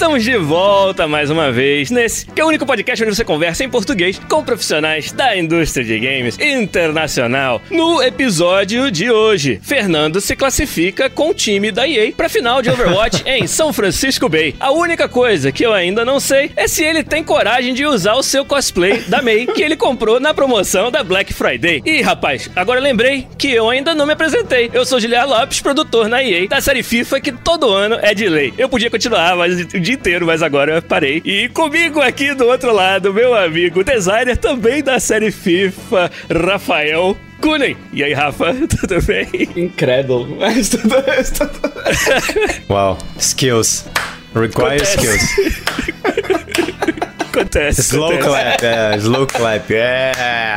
Estamos de volta mais uma vez nesse que é o único podcast onde você conversa em português com profissionais da indústria de games internacional. No episódio de hoje, Fernando se classifica com o time da EA para final de Overwatch em São Francisco Bay. A única coisa que eu ainda não sei é se ele tem coragem de usar o seu cosplay da May que ele comprou na promoção da Black Friday. E rapaz, agora lembrei que eu ainda não me apresentei. Eu sou Giliar Lopes, produtor na EA da série FIFA que todo ano é de lei. Eu podia continuar mas o dia inteiro, mas agora eu parei. E comigo aqui do outro lado, meu amigo, designer também da série FIFA, Rafael Kunen. E aí, Rafa, tudo bem? Incrédulo. Mas tudo, tudo... Wow, skills. Require skills. Acontece. Slow acontece. clap, é, slow clap, é.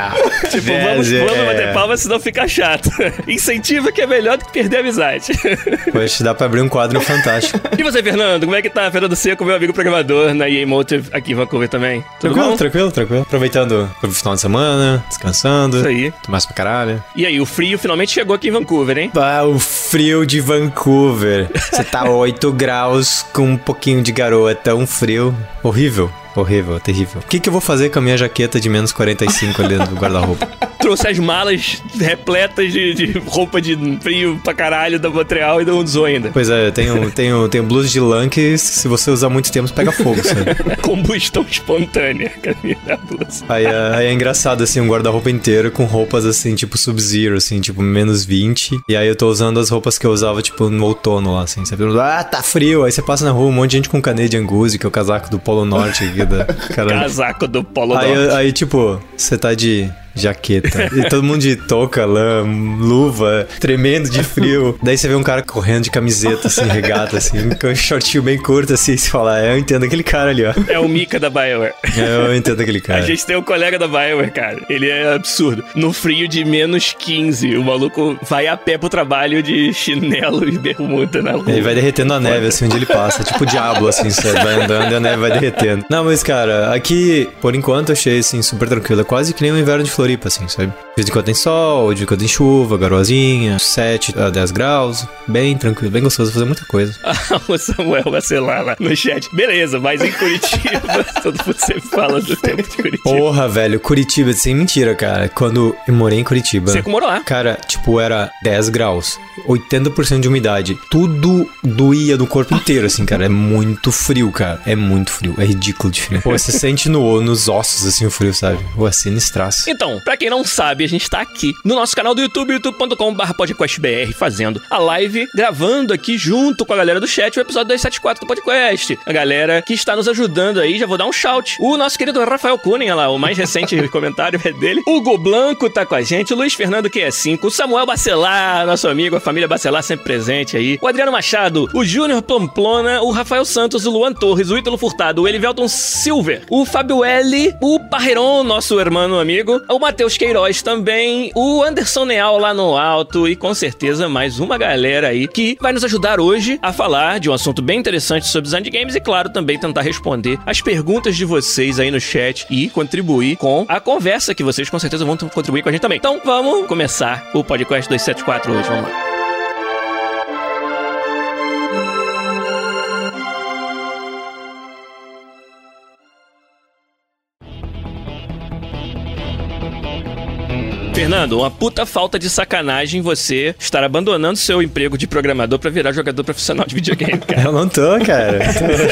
Tipo, Yes, vamos, vamos bater palmas, senão fica chato. Incentiva que é melhor do que perder a amizade. Poxa, dá pra abrir um quadro fantástico. E você, Fernando, como é que tá? Fernando Seco, meu amigo programador na EA Motive aqui em Vancouver também. Tudo Tranquilo, bom? tranquilo, tranquilo. Aproveitando o final de semana, descansando. Isso aí. Mais pra caralho. E aí, o frio finalmente chegou aqui em Vancouver, hein? Ah, o frio de Vancouver. Você tá 8 graus com um pouquinho de garoa, é tão frio. Horrível. Horrível, terrível. O que, que eu vou fazer com a minha jaqueta de menos 45 ali do guarda-roupa? Trouxe as malas repletas de, de roupa de frio pra caralho da Montreal e não usou ainda. Pois é, eu tenho, tenho, tenho blusa de lã que se você usar muito tempo pega fogo, sabe? Combustão espontânea. Cadê a blusa? Aí, é- aí é engraçado, assim, um guarda-roupa inteiro com roupas, assim, tipo Sub-Zero, assim, tipo menos 20. E aí eu tô usando as roupas que eu usava, tipo, no outono lá, assim, sabe? Ah, tá frio. Aí você passa na rua, um monte de gente com Canadian Goose, que é o casaco do Polo Norte aqui da... Caralho. Casaco do Polo Aí, Norte. aí, tipo, você tá de jaqueta. E todo mundo de touca, lã, luva, tremendo de frio. Daí você vê um cara correndo de camiseta, assim, regata, assim, com um shortinho bem curto, assim, e você fala, é, eu entendo aquele cara ali, ó. É o Mika da BioWare. Eu entendo aquele cara. A gente tem um colega da BioWare, cara. Ele é absurdo. No frio de menos 15, o maluco vai a pé pro trabalho de chinelo e bermuda na rua. Ele vai derretendo a neve, assim, onde ele passa. Tipo o diabo, assim, você vai andando e a neve vai derretendo. Não, mas, cara, aqui, por enquanto, eu achei, assim, super tranquilo. É quase que nem o inverno de Floripa, assim, sabe? De vez em quando tem sol, de vez em quando tem chuva, garoazinha, 7 a 10 graus. Bem tranquilo, bem gostoso fazer muita coisa. o Samuel vacilar lá no chat. Beleza, mas em Curitiba, todo mundo sempre fala do tempo de Curitiba. Porra, velho, Curitiba, sem mentira, cara. Quando eu morei em Curitiba. Você morou lá. Cara, tipo, era 10 graus, 80% de umidade. Tudo doía do corpo inteiro, assim, cara. É muito frio, cara. É muito frio. É ridículo de frio. Pô, você sente no, nos ossos, assim, o frio, sabe? Pô, é sinistraço. Então, pra quem não sabe, a gente tá aqui no nosso canal do YouTube, youtube.com.br podcastbr, fazendo a live, gravando aqui junto com a galera do chat o episódio 274 do podcast. A galera que está nos ajudando aí, já vou dar um shout. O nosso querido Rafael Kunen, olha lá, o mais recente comentário é dele. Hugo Blanco tá com a gente, o Luiz Fernando, que é 5, o Samuel Bacelar, nosso amigo, a família Bacelar sempre presente aí, o Adriano Machado, o Júnior Pamplona, o Rafael Santos, o Luan Torres, o Ítalo Furtado, o Elivelton Silver, o Fábio L, o Parreiron, nosso irmão amigo, o Matheus Queiroz também, o Anderson Neal lá no alto e com certeza mais uma galera aí que vai nos ajudar hoje a falar de um assunto bem interessante sobre design de games e, claro, também tentar responder as perguntas de vocês aí no chat e contribuir com a conversa que vocês com certeza vão contribuir com a gente também. Então vamos começar o podcast 274 hoje, vamos lá. Fernando, uma puta falta de sacanagem você estar abandonando seu emprego de programador pra virar jogador profissional de videogame, cara. Eu não tô, cara.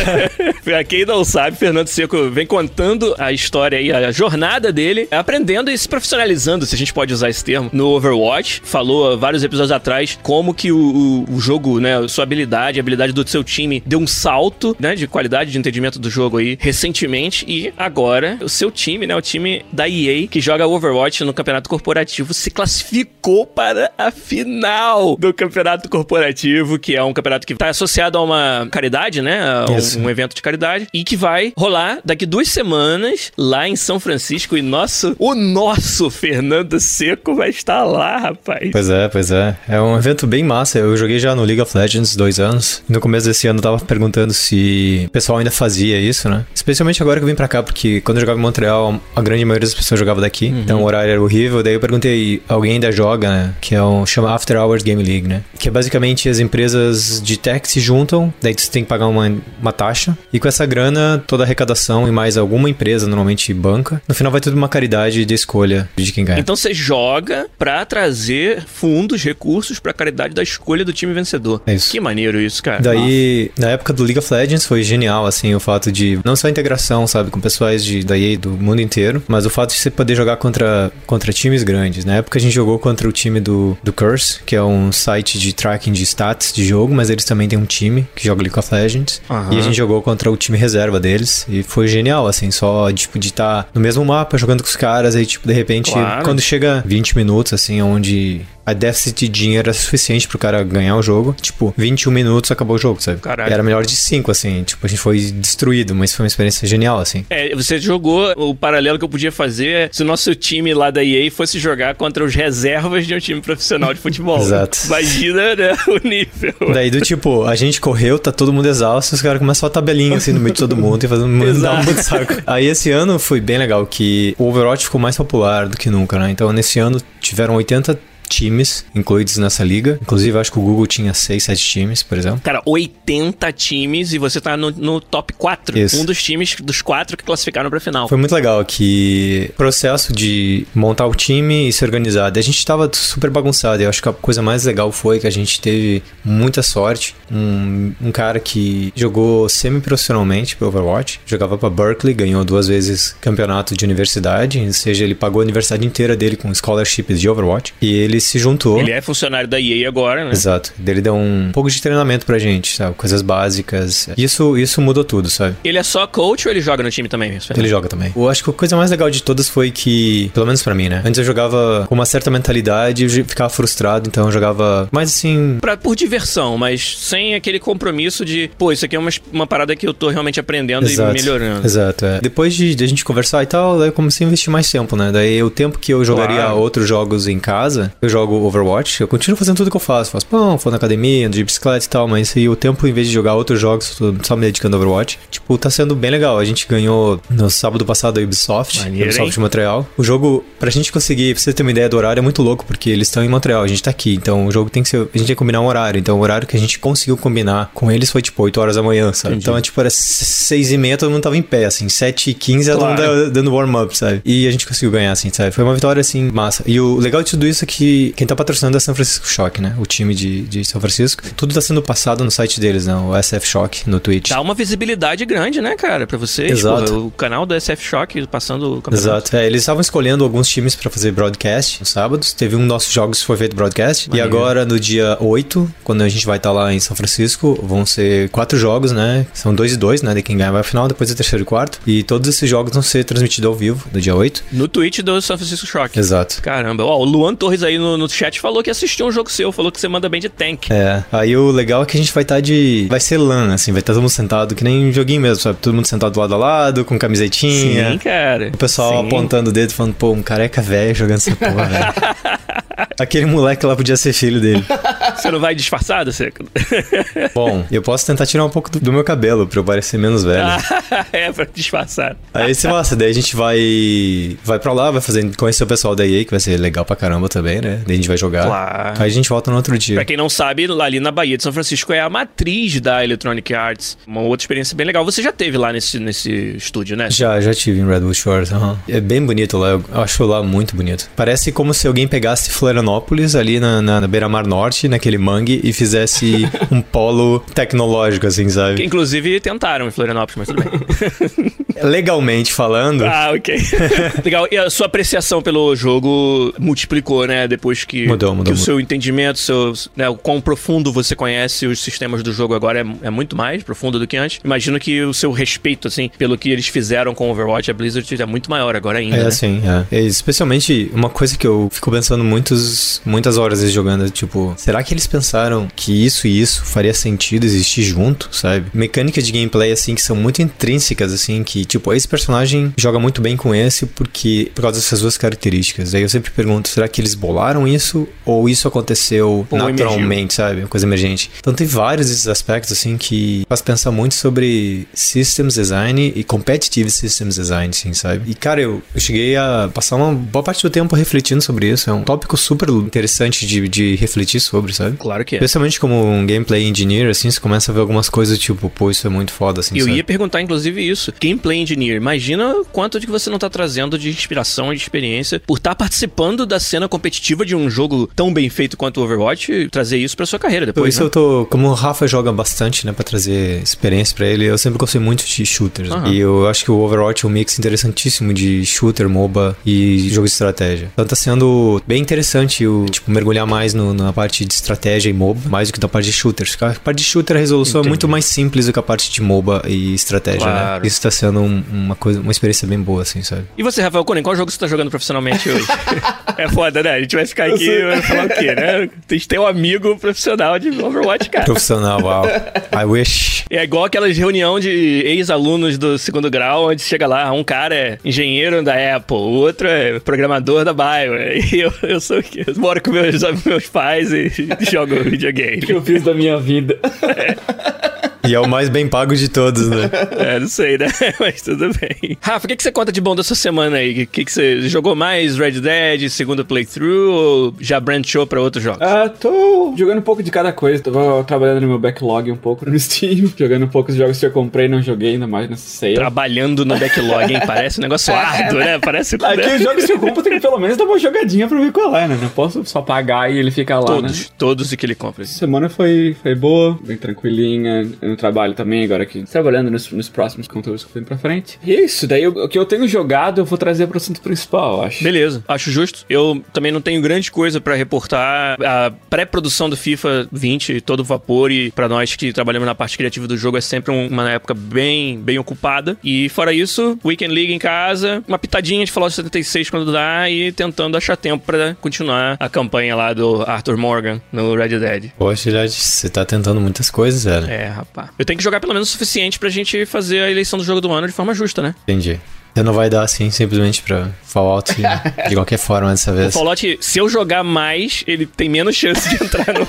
pra quem não sabe, Fernando Seco vem contando a história aí, a jornada dele, aprendendo e se profissionalizando, se a gente pode usar esse termo, no Overwatch. Falou vários episódios atrás como que o, o, o jogo, né, sua habilidade, a habilidade do seu time deu um salto, né, de qualidade de entendimento do jogo aí recentemente e agora o seu time, né, o time da EA que joga Overwatch no campeonato corporativo se classificou para a final do campeonato corporativo, que é um campeonato que está associado a uma caridade, né, a um, um evento de caridade e que vai rolar daqui duas semanas lá em São Francisco e nosso, o nosso Fernando Seco vai estar lá, rapaz. Pois é, pois é. É um evento bem massa. Eu joguei já no League of Legends dois anos. No começo desse ano eu tava perguntando se o pessoal ainda fazia isso, né? Especialmente agora que eu vim pra cá, porque quando eu jogava em Montreal, a grande maioria das pessoas jogava daqui. Uhum. Então o horário era horrível. Daí eu perguntei, alguém ainda joga, né? Que é um chama After Hours Game League, né? Que é basicamente as empresas de tech se juntam, daí você tem que pagar uma, uma taxa. E com essa grana, toda a arrecadação e mais alguma empresa, normalmente banca, no final vai tudo uma caridade de escolha de quem ganha. Então você joga pra trazer fundos, recursos pra caridade da escolha do time vencedor. É isso. Que maneiro isso, cara. Daí, Nossa. na época do League of Legends, foi genial, assim, o fato de não só a integração, sabe, com pessoais de, da EA do mundo inteiro, mas o fato de você poder jogar contra, contra times grandes. Na época a gente jogou contra o time do, do Curse, que é um site de tracking de stats de jogo, mas eles também têm um time que joga League of Legends. Uhum. E a gente jogou contra o time reserva deles e foi genial, assim, só, tipo, de estar tá no mesmo mapa jogando com os caras, aí, tipo, de repente, claro. quando chega 20 minutos, assim, onde a déficit de dinheiro era suficiente pro cara ganhar o jogo. Tipo, 21 minutos acabou o jogo, sabe? Caralho. Era melhor de 5, assim. Tipo, a gente foi destruído, mas foi uma experiência genial, assim. É, você jogou o paralelo que eu podia fazer é se o nosso time lá da EA fosse jogar contra os reservas de um time profissional de futebol. Exato. Imagina, né, o nível. Daí do tipo, a gente correu, tá todo mundo exausto, os caras começam a tabelinha assim no meio de todo mundo e fazendo um muito saco. Aí esse ano foi bem legal que o Overwatch ficou mais popular do que nunca, né? Então nesse ano tiveram 80 times incluídos nessa liga. Inclusive, acho que o Google tinha 6, 7 times, por exemplo. Cara, 80 times e você tá no, no top 4. Isso. Um dos times dos quatro que classificaram pra final. Foi muito legal que o processo de montar o time e se organizar. A gente tava super bagunçado. Eu acho que a coisa mais legal foi que a gente teve muita sorte. Um, um cara que jogou semi-profissionalmente pro Overwatch, jogava pra Berkeley, ganhou duas vezes campeonato de universidade, ou seja, ele pagou a universidade inteira dele com scholarships de Overwatch. E ele se juntou. Ele é funcionário da EA agora, né? Exato. Ele deu um pouco de treinamento pra gente, sabe? Coisas básicas. Isso, isso mudou tudo, sabe? Ele é só coach ou ele joga no time também? Ele joga também. Eu acho que a coisa mais legal de todas foi que, pelo menos pra mim, né? Antes eu jogava com uma certa mentalidade e ficava frustrado, então eu jogava mais assim. Pra, por diversão, mas sem aquele compromisso de, pô, isso aqui é uma, uma parada que eu tô realmente aprendendo Exato. e melhorando. Exato, é. Depois de, de, a gente conversar e tal, daí eu comecei a investir mais tempo, né? Daí o tempo que eu jogaria claro. outros jogos em casa, eu jogo Overwatch, eu continuo fazendo tudo que eu faço. Faço pão, vou na academia, ando de bicicleta e tal, mas aí o tempo, em vez de jogar outros jogos, só me dedicando a Overwatch, tipo, tá sendo bem legal. A gente ganhou no sábado passado a Ubisoft, Maneiro, Ubisoft de Montreal. O jogo, pra gente conseguir, pra você ter uma ideia do horário, é muito louco, porque eles estão em Montreal, a gente tá aqui, então o jogo tem que ser, a gente tem que combinar um horário, então o horário que a gente conseguiu combinar com eles foi tipo 8 horas da manhã, sabe? Entendi. Então, é, tipo, era 6 e meia, todo mundo tava em pé, assim, 7 e 15 claro. todo mundo dando warm-up, sabe? E a gente conseguiu ganhar, assim, sabe? Foi uma vitória, assim, massa. E o legal de tudo isso é que quem tá patrocinando é São Francisco Shock, né? O time de, de São Francisco. Tudo tá sendo passado no site deles, né? O SF Shock, no Twitch. Dá uma visibilidade grande, né, cara, pra vocês. Exato. Pô, o canal do SF Shock passando o campeonato. Exato. É, eles estavam escolhendo alguns times pra fazer broadcast nos sábados. Teve um dos nossos jogos que foi feito broadcast. Maneiro. E agora, no dia 8, quando a gente vai estar tá lá em São Francisco, vão ser quatro jogos, né? São dois e dois, né? De quem ganha vai ao final, depois é terceiro e quarto. E todos esses jogos vão ser transmitidos ao vivo, no dia 8. No Twitch do São Francisco Shock. Exato. Caramba. Ó, o Luan Torres aí no, no chat falou que assistiu um jogo seu, falou que você manda bem de tank. É. Aí o legal é que a gente vai estar tá de. Vai ser LAN, assim, vai estar tá todo mundo sentado, que nem um joguinho mesmo, sabe? Todo mundo sentado lado a lado, com camisetinha. Sim, cara. O pessoal Sim. apontando o dedo falando, pô, um careca velho jogando essa porra, velho. Aquele moleque lá podia ser filho dele. Você não vai disfarçado, Seco? Bom, eu posso tentar tirar um pouco do, do meu cabelo pra eu parecer menos velho. é, pra disfarçar. Aí você massa, daí a gente vai vai pra lá, vai fazer, conhecer o pessoal da EA, que vai ser legal pra caramba também, né? Daí a gente vai jogar. Claro. Aí a gente volta no outro dia. Pra quem não sabe, lá ali na Bahia de São Francisco é a matriz da Electronic Arts. Uma outra experiência bem legal. Você já teve lá nesse, nesse estúdio, né? Já, já tive em Redwood Shores, aham. É bem bonito lá, eu acho lá muito bonito. Parece como se alguém pegasse Florianópolis ali na, na, na beira-mar norte, naquele mangue, e fizesse um polo tecnológico, assim, Que, sabe? inclusive tentaram em Florianópolis, mas tudo bem. Legalmente falando, ah, ok. Legal. E a sua apreciação pelo jogo multiplicou, né? Depois que, Mudou, mudou, que o mudou. seu entendimento, seu, né, o quão profundo você conhece os sistemas do jogo agora é, é muito mais profundo do que antes. Imagino que o seu respeito, assim, pelo que eles fizeram com Overwatch, a Blizzard é muito maior agora ainda. É, né? assim, é. É, Especialmente uma coisa que eu fico pensando muitos, muitas horas jogando, tipo, será que eles pensaram que isso e isso faria sentido existir junto, sabe? Mecânicas de gameplay, assim, que são muito intrínsecas, assim, que, tipo, esse personagem joga muito bem com esse porque, por causa dessas duas características. Aí eu sempre pergunto, será que eles bolaram isso ou isso aconteceu Ou naturalmente, sabe? Uma coisa emergente. Então tem vários desses aspectos, assim, que faz pensar muito sobre systems design e competitive systems design, assim, sabe? E, cara, eu, eu cheguei a passar uma boa parte do tempo refletindo sobre isso. É um tópico super interessante de, de refletir sobre, sabe? Claro que é. Especialmente como um gameplay engineer, assim, você começa a ver algumas coisas tipo, pô, isso é muito foda, assim, Eu sabe? ia perguntar, inclusive, isso. Gameplay Engineer, imagina quanto de que você não tá trazendo de inspiração e de experiência por estar participando da cena competitiva de um jogo tão bem feito quanto o Overwatch e trazer isso pra sua carreira Por depois, isso né? eu tô. Como o Rafa joga bastante, né, pra trazer experiência pra ele, eu sempre gostei muito de shooters. Aham. E eu acho que o Overwatch é um mix interessantíssimo de shooter, MOBA e jogo de estratégia. Então tá sendo bem interessante o, tipo, mergulhar mais no- na parte de estratégia e MOBA, mais do que na parte de shooters. A parte de shooter, a resolução Entendi. é muito mais simples do que a parte de MOBA e estratégia, Claro. né? Isso tá sendo um- uma coisa, uma experiência bem boa, assim, sabe? E você, Rafael Conen, qual jogo você tá jogando profissionalmente hoje? é foda, né? A gente vai ficar aqui e vai falar o quê, né? A gente tem um amigo profissional de Overwatch, cara. Profissional, uau. I wish. É igual aquelas reunião de ex-alunos do segundo grau, onde chega lá, um cara é engenheiro da Apple, o outro é programador da Bioware, e eu, eu sou o quê? Eu moro com meus, meus pais e jogo videogame. que eu fiz da minha vida. E é o mais bem pago de todos, né? É, não sei, né? Mas tudo bem. Rafa, o que, que você conta de bom dessa semana aí? O que, que você jogou mais? Red Dead, segundo playthrough, ou já branchou pra outros jogos? Ah, tô jogando um pouco de cada coisa. Tava trabalhando no meu backlog um pouco no Steam. Jogando um pouco os jogos que eu comprei e não joguei ainda mais nessa sale. Trabalhando no backlog, hein? Parece um negócio árduo, né? Parece... Aqui os jogos que eu compro tem que pelo menos dar uma jogadinha pra ver qual é, né? Não posso só pagar e ele fica lá, Todos, né? todos que ele compra. Essa semana foi, foi boa, bem tranquilinha. No trabalho também, agora aqui trabalhando nos, nos próximos conteúdos que vem pra frente. E é isso, daí o que eu tenho jogado eu vou trazer pro assunto principal, eu acho. Beleza, acho justo. Eu também não tenho grande coisa pra reportar. A pré-produção do FIFA 20, todo vapor, e pra nós que trabalhamos na parte criativa do jogo, é sempre um- uma época bem, bem ocupada. E fora isso, Weekend League em casa, uma pitadinha de Fallout 76 quando dá, e tentando achar tempo pra continuar a campanha lá do Arthur Morgan no Red Dead. Poxa, já- você tá tentando muitas coisas, velho. É, rapaz. Eu tenho que jogar pelo menos o suficiente pra gente fazer a eleição do jogo do ano de forma justa, né? Entendi. Você não vai dar assim simplesmente pra Fallout de qualquer forma dessa O vez. Fallout, se eu jogar mais, ele tem menos chance de entrar no.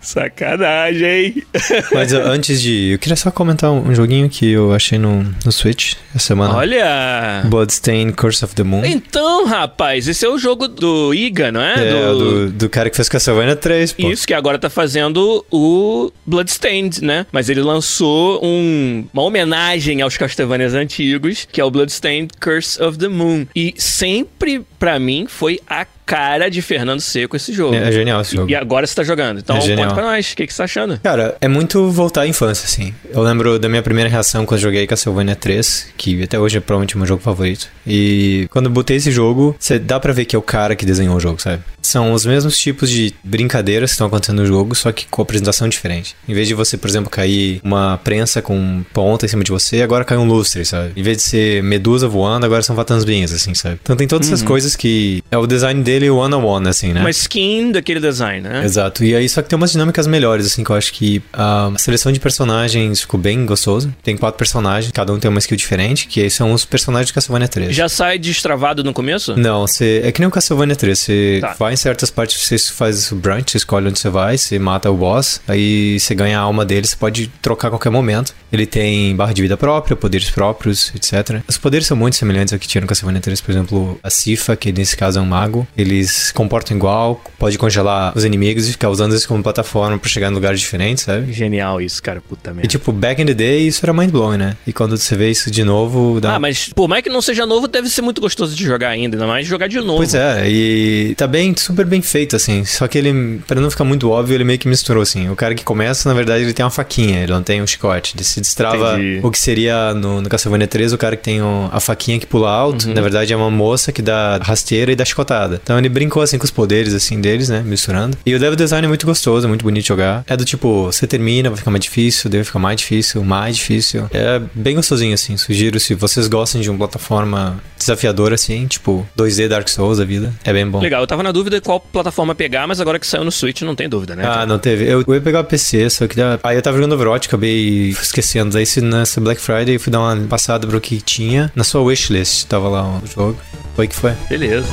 Sacanagem. Mas uh, antes de. Eu queria só comentar um, um joguinho que eu achei no, no Switch essa semana. Olha. Bloodstained Curse of the Moon. Então, rapaz, esse é o jogo do Iga, não é? É, do, do cara que fez Castlevania 3, pô. Isso, que agora tá fazendo o Bloodstained, né? Mas ele lançou um- uma homenagem aos Castlevanias antigos, que é o Bloodstained Curse of the Moon. E sempre, pra mim, foi a cara de Fernando Seco esse jogo. É, é genial esse jogo. E agora você tá jogando. Então, É genial. conta pra nós. O que, que você tá achando? Cara, é muito voltar à infância, assim. Eu lembro da minha primeira reação quando joguei Castlevania 3, que até hoje é provavelmente o meu jogo favorito. E quando eu botei esse jogo, você dá pra ver que é o cara que desenhou o jogo, sabe? São os mesmos tipos de brincadeiras que estão acontecendo no jogo, só que com apresentação diferente. Em vez de você, por exemplo, cair uma prensa com ponta em cima de você, agora cai um lustre, sabe? Em vez de ser medusa voando, agora são fatasminhas, assim, sabe? Então tem todas essas coisas que é o design dele ele one-on-one, assim, né? Uma skin daquele design, né? Exato. E aí, só que tem umas dinâmicas melhores, assim, que eu acho que a seleção de personagens ficou bem gostoso. Tem quatro personagens, cada um tem uma skill diferente, que aí são os personagens de Castlevania 3. Já sai destravado no começo? Não, você. É que nem o Castlevania 3. Você Tá. vai em certas partes, você faz o branch, você escolhe onde você vai, você mata o boss, aí você ganha a alma dele, você pode trocar a qualquer momento. Ele tem barra de vida própria, poderes próprios, etc. Os poderes são muito semelhantes ao que tinha no Castlevania 3, por exemplo, a Sifa, que nesse caso é um mago, eles se comportam igual, pode congelar os inimigos e ficar usando isso como plataforma pra chegar em lugares diferentes, sabe? Genial isso, cara. Puta E merda. tipo, back in the day, isso era mind blowing, né? E quando você vê isso de novo, dá Ah, mas por mais que não seja novo, deve ser muito gostoso de jogar ainda, ainda mais jogar de novo. Pois é, e tá bem, super bem feito, assim. Só que ele, pra não ficar muito óbvio, ele meio que misturou, assim. O cara que começa, na verdade, ele tem uma faquinha, ele não tem um chicote. Ele se destrava Entendi. o que seria no, no Castlevania 3, o cara que tem o- a faquinha que pula alto. Uhum. Na verdade, é uma moça que dá rasteira e dá chicotada. Então ele brincou, assim, com os poderes, assim, deles, né? Misturando. E o level design é muito gostoso, é muito bonito de jogar. É do tipo, você termina, vai ficar mais difícil, daí vai ficar mais difícil, mais difícil. É bem gostosinho, assim. Sugiro, se vocês gostam de uma plataforma desafiadora, assim, tipo 2D Dark Souls, a vida, é bem bom. Legal, eu tava na dúvida qual plataforma pegar, mas agora que saiu no Switch não tem dúvida, né? Ah, não teve. Eu, eu ia pegar o PC, só que aí eu tava jogando Overwatch, acabei esquecendo. Daí se nessa Black Friday eu fui dar uma passada pro que tinha. Na sua wishlist tava lá o jogo. Foi que foi. Beleza.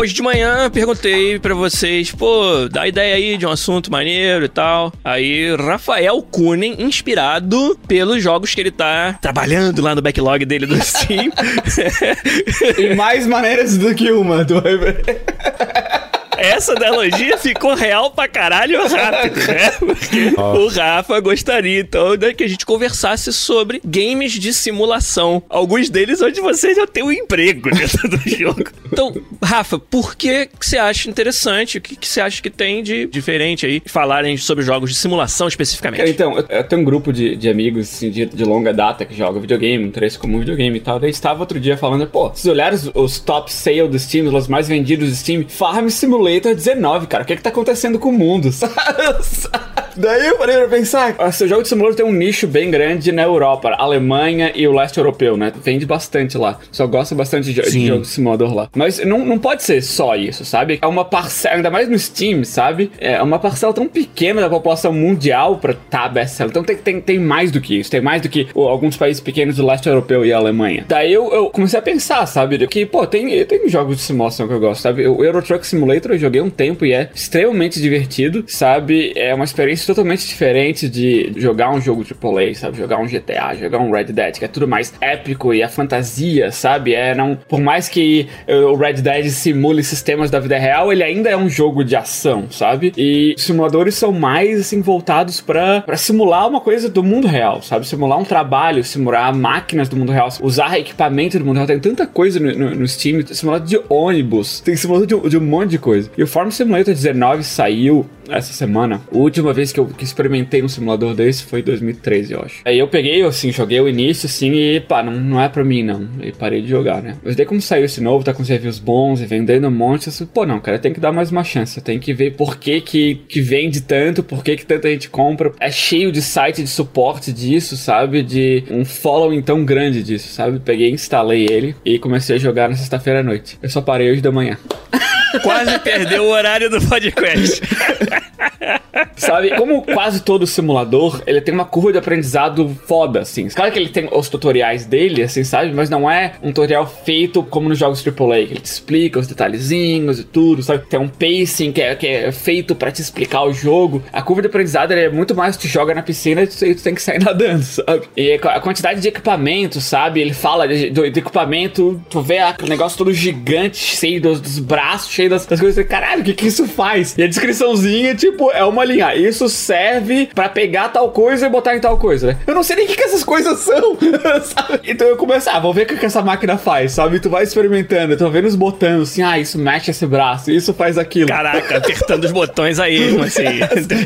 Hoje de manhã perguntei pra vocês, pô, dá ideia aí de um assunto maneiro e tal. Aí Rafael Kunen, inspirado pelos jogos que ele tá trabalhando lá no backlog dele do Steam. Tem mais maneiras do que uma, ver. Essa analogia ficou real pra caralho rápido, né? Porque o Rafa gostaria, então, né, que a gente conversasse sobre games de simulação. Alguns deles onde você já tem um emprego dentro do jogo. Então, Rafa, por que que você acha interessante? O que, que você acha que tem de diferente aí? Falarem sobre jogos de simulação especificamente. então, eu, tenho um grupo de, de amigos assim, de, de longa data que joga videogame, interesse comum videogame e tal. Daí estava outro dia falando, pô, se olhar os, os top sale do Steam, os mais vendidos do Steam, Farm Simulator 19, cara, o que que tá acontecendo com o mundo? Daí eu parei pra pensar, esse jogo de simulador tem um nicho bem grande na Europa, Alemanha e o leste europeu, né? Vende bastante lá. Só gosta bastante de, de jogo de simulador lá. Mas não, não pode ser só isso, sabe? É uma parcela, ainda mais no Steam, sabe? É uma parcela tão pequena da população mundial pra tá best-seller. Então tem, tem, tem mais do que isso. Tem mais do que o- alguns países pequenos do leste europeu e a Alemanha. Daí eu, eu comecei a pensar, sabe? Que, pô, tem, tem jogos de simulação que eu gosto, sabe? O Euro Truck Simulator eu joguei um tempo e é extremamente divertido, sabe? É uma experiência totalmente diferente de jogar um jogo AAA, sabe? Jogar um GTA, jogar um Red Dead, que é tudo mais épico e a fantasia, sabe? É, não, por mais que o Red Dead simule sistemas da vida real, ele ainda é um jogo de ação, sabe? E simuladores são mais, assim, voltados pra simular uma coisa do mundo real, sabe? Simular um trabalho, simular máquinas do mundo real, usar equipamento do mundo real. Tem tanta coisa no, no, no Steam, simulador de ônibus, tem simulador de, de um monte de coisa. E o Farm Simulator 19 saiu essa semana. A última vez que eu que experimentei um simulador desse foi em 2013, eu acho. Aí eu peguei, assim, joguei o início, assim, e pá, não, não é pra mim, não. E parei de jogar, né? Mas daí como saiu esse novo, tá com os reviews bons e vendendo um monte, eu disse, pô, não, cara, tem que dar mais uma chance. Tem que ver por que que, que vende tanto, por que que tanta gente compra. É cheio de site de suporte disso, sabe? De um following tão grande disso, sabe? Peguei, instalei ele e comecei a jogar na sexta-feira à noite. Eu só parei hoje da manhã. Quase perdeu o horário do podcast. Sabe, como quase todo simulador, ele tem uma curva de aprendizado foda, assim. Claro que ele tem os tutoriais dele, assim, sabe? Mas não é um tutorial feito como nos jogos AAA, que ele te explica os detalhezinhos e tudo, sabe? Tem um pacing que é, que é feito pra te explicar o jogo. A curva de aprendizado é muito mais tu joga na piscina e tu, tem que sair nadando, sabe? E a quantidade de equipamento, sabe? Ele fala de, do, equipamento, tu vê aquele negócio todo gigante, cheio dos, dos braços, cheio das, das coisas. Caralho, o que que isso faz? E a descriçãozinha, tipo, é uma linha. Isso serve pra pegar tal coisa e botar em tal coisa, né? Eu não sei nem o que, que essas coisas são, sabe? Então eu comecei, ah, vou ver o que, que essa máquina faz, sabe? Tu vai experimentando, tu vai vendo os botões, assim, ah, isso mexe esse braço, isso faz aquilo. Caraca, apertando os botões aí, assim?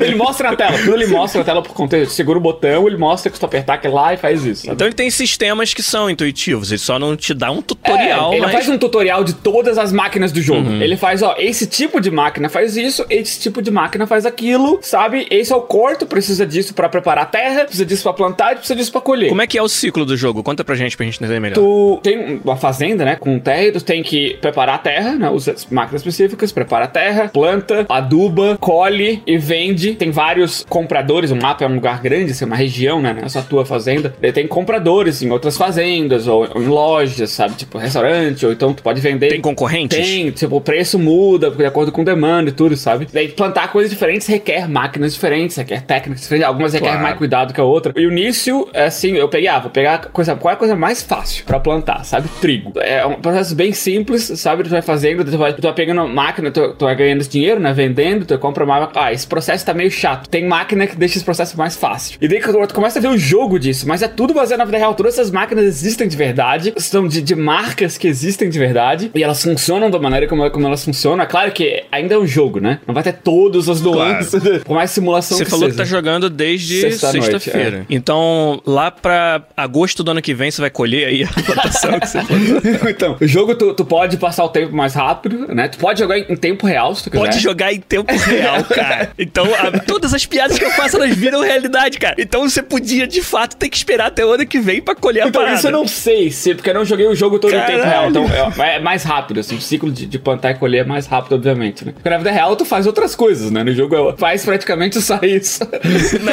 Ele mostra na tela, tudo ele mostra na tela por contexto. Segura o botão, ele mostra que se tu apertar aquele lá e faz isso. sabe? Então ele tem sistemas que são intuitivos, ele só não te dá um tutorial, É, ele não mas... faz um tutorial de todas as máquinas do jogo. Ele faz, ó, esse tipo de máquina faz isso, esse tipo de máquina faz aquilo, sabe? Esse é o corto, precisa disso pra preparar a terra, precisa disso pra plantar, precisa disso pra colher. Como é que é o ciclo do jogo? Conta pra gente, pra gente entender melhor. Tu tem uma fazenda, né, com terra, e tu tem que preparar a terra, né, usa as máquinas específicas, prepara a terra, planta, aduba, colhe e vende. Tem vários compradores, o mapa é um lugar grande, assim, uma região, né, nessa tua fazenda. Daí tem compradores em outras fazendas, ou, ou em lojas, sabe, tipo restaurante, ou então tu pode vender... Tem concorrentes? Tem, tipo, o preço muda de acordo com demanda e tudo, sabe? Daí plantar coisas diferentes requer máquinas diferentes, requer técnicas diferentes, algumas requer Claro. mais cuidado que a outra. E o início, é assim, eu peguei, ah, vou pegar coisa, qual é a coisa mais fácil pra plantar, sabe? Trigo. É um processo bem simples, sabe? Tu vai fazendo, tu vai, tu vai pegando máquina, tu, tu vai ganhando esse dinheiro, né? Vendendo, tu compra uma. Ah, esse processo tá meio chato. Tem máquina que deixa esse processo mais fácil. E daí que tu começa a ver o jogo disso, mas é tudo baseado na vida real. Todas essas máquinas existem de verdade, são de, de marcas que existem de verdade, e elas funcionam da maneira como, como elas funcionam. É claro que ainda é um jogo, né? Não vai ter todas as nuances, por mais simulação Você que falou que seja. tá jogando desde sexta-feira. Então, lá pra agosto do ano que vem, você vai colher aí a plantação que você plantou. então, o jogo tu, tu pode passar o tempo mais rápido, né? Tu pode jogar em, em tempo real, se tu quiser. Pode jogar em tempo real, cara. Então, a- todas as piadas que eu faço, elas viram realidade, cara. Então, você podia, de fato, ter que esperar até o ano que vem pra colher a Então, parada. isso eu não sei, se, porque eu não joguei o jogo todo em tempo Caralho. real. Então, é, é mais rápido, assim. O ciclo de, de plantar e colher é mais rápido, obviamente, né? Porque na vida real, tu faz outras coisas, né? No jogo, é- faz praticamente só isso.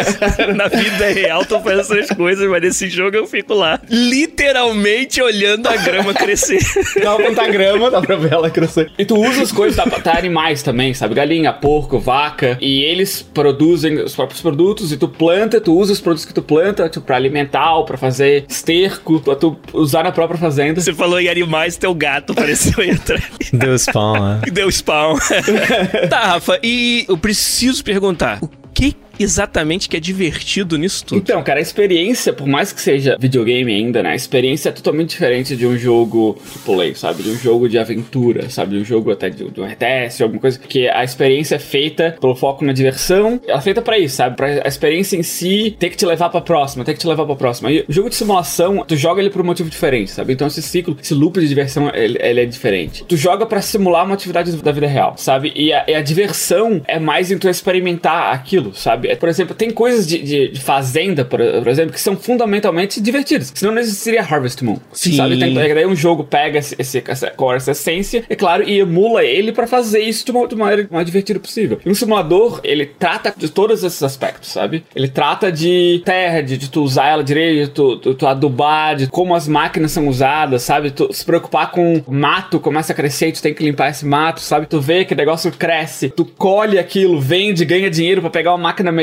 Na, na vida real, tô fazendo essas coisas, mas nesse jogo eu fico lá, literalmente olhando a grama crescer. Dá pra plantar grama, dá pra ver ela crescer. E tu usa as coisas, tá, tá animais também, sabe? Galinha, porco, vaca. E eles produzem os próprios produtos e tu planta, tu usa os produtos que tu planta tipo, pra alimentar ou pra fazer esterco, pra tu usar na própria fazenda. Você falou em animais, teu gato pareceu entrar. Deu spawn, né? Deu spawn. tá, Rafa, e eu preciso perguntar: o que exatamente que é divertido nisso tudo? Então, cara, a experiência, por mais que seja videogame ainda, né? A experiência é totalmente diferente de um jogo play, sabe? De um jogo de aventura, sabe? De um jogo até de, de um RTS, alguma coisa. Que a experiência é feita pelo foco na diversão. Ela é feita pra isso, sabe? Pra a experiência em si ter que te levar pra próxima, ter que te levar pra próxima. E o jogo de simulação, tu joga ele por um motivo diferente, sabe? Então esse ciclo, esse loop de diversão, ele, ele é diferente. Tu joga pra simular uma atividade da vida real, sabe? E a, e a diversão é mais em tu experimentar aquilo, sabe? É, Por exemplo, tem coisas de, de- de fazenda, por, por exemplo, que são fundamentalmente divertidas. Senão não existiria Harvest Moon. Sim. Sabe? Tem, daí um jogo pega esse, esse, essa, com essa essência, é claro, e emula ele pra fazer isso de uma, de uma maneira mais divertida possível. E um simulador, ele trata de todos esses aspectos, sabe? Ele trata de terra, de, de tu usar ela direito, de tu, tu, tu adubar, de como as máquinas são usadas, sabe? Tu se preocupar com o mato, começa a crescer e tu tem que limpar esse mato, sabe? Tu vê que o negócio cresce, tu colhe aquilo, vende, ganha dinheiro pra pegar uma máquina melhor,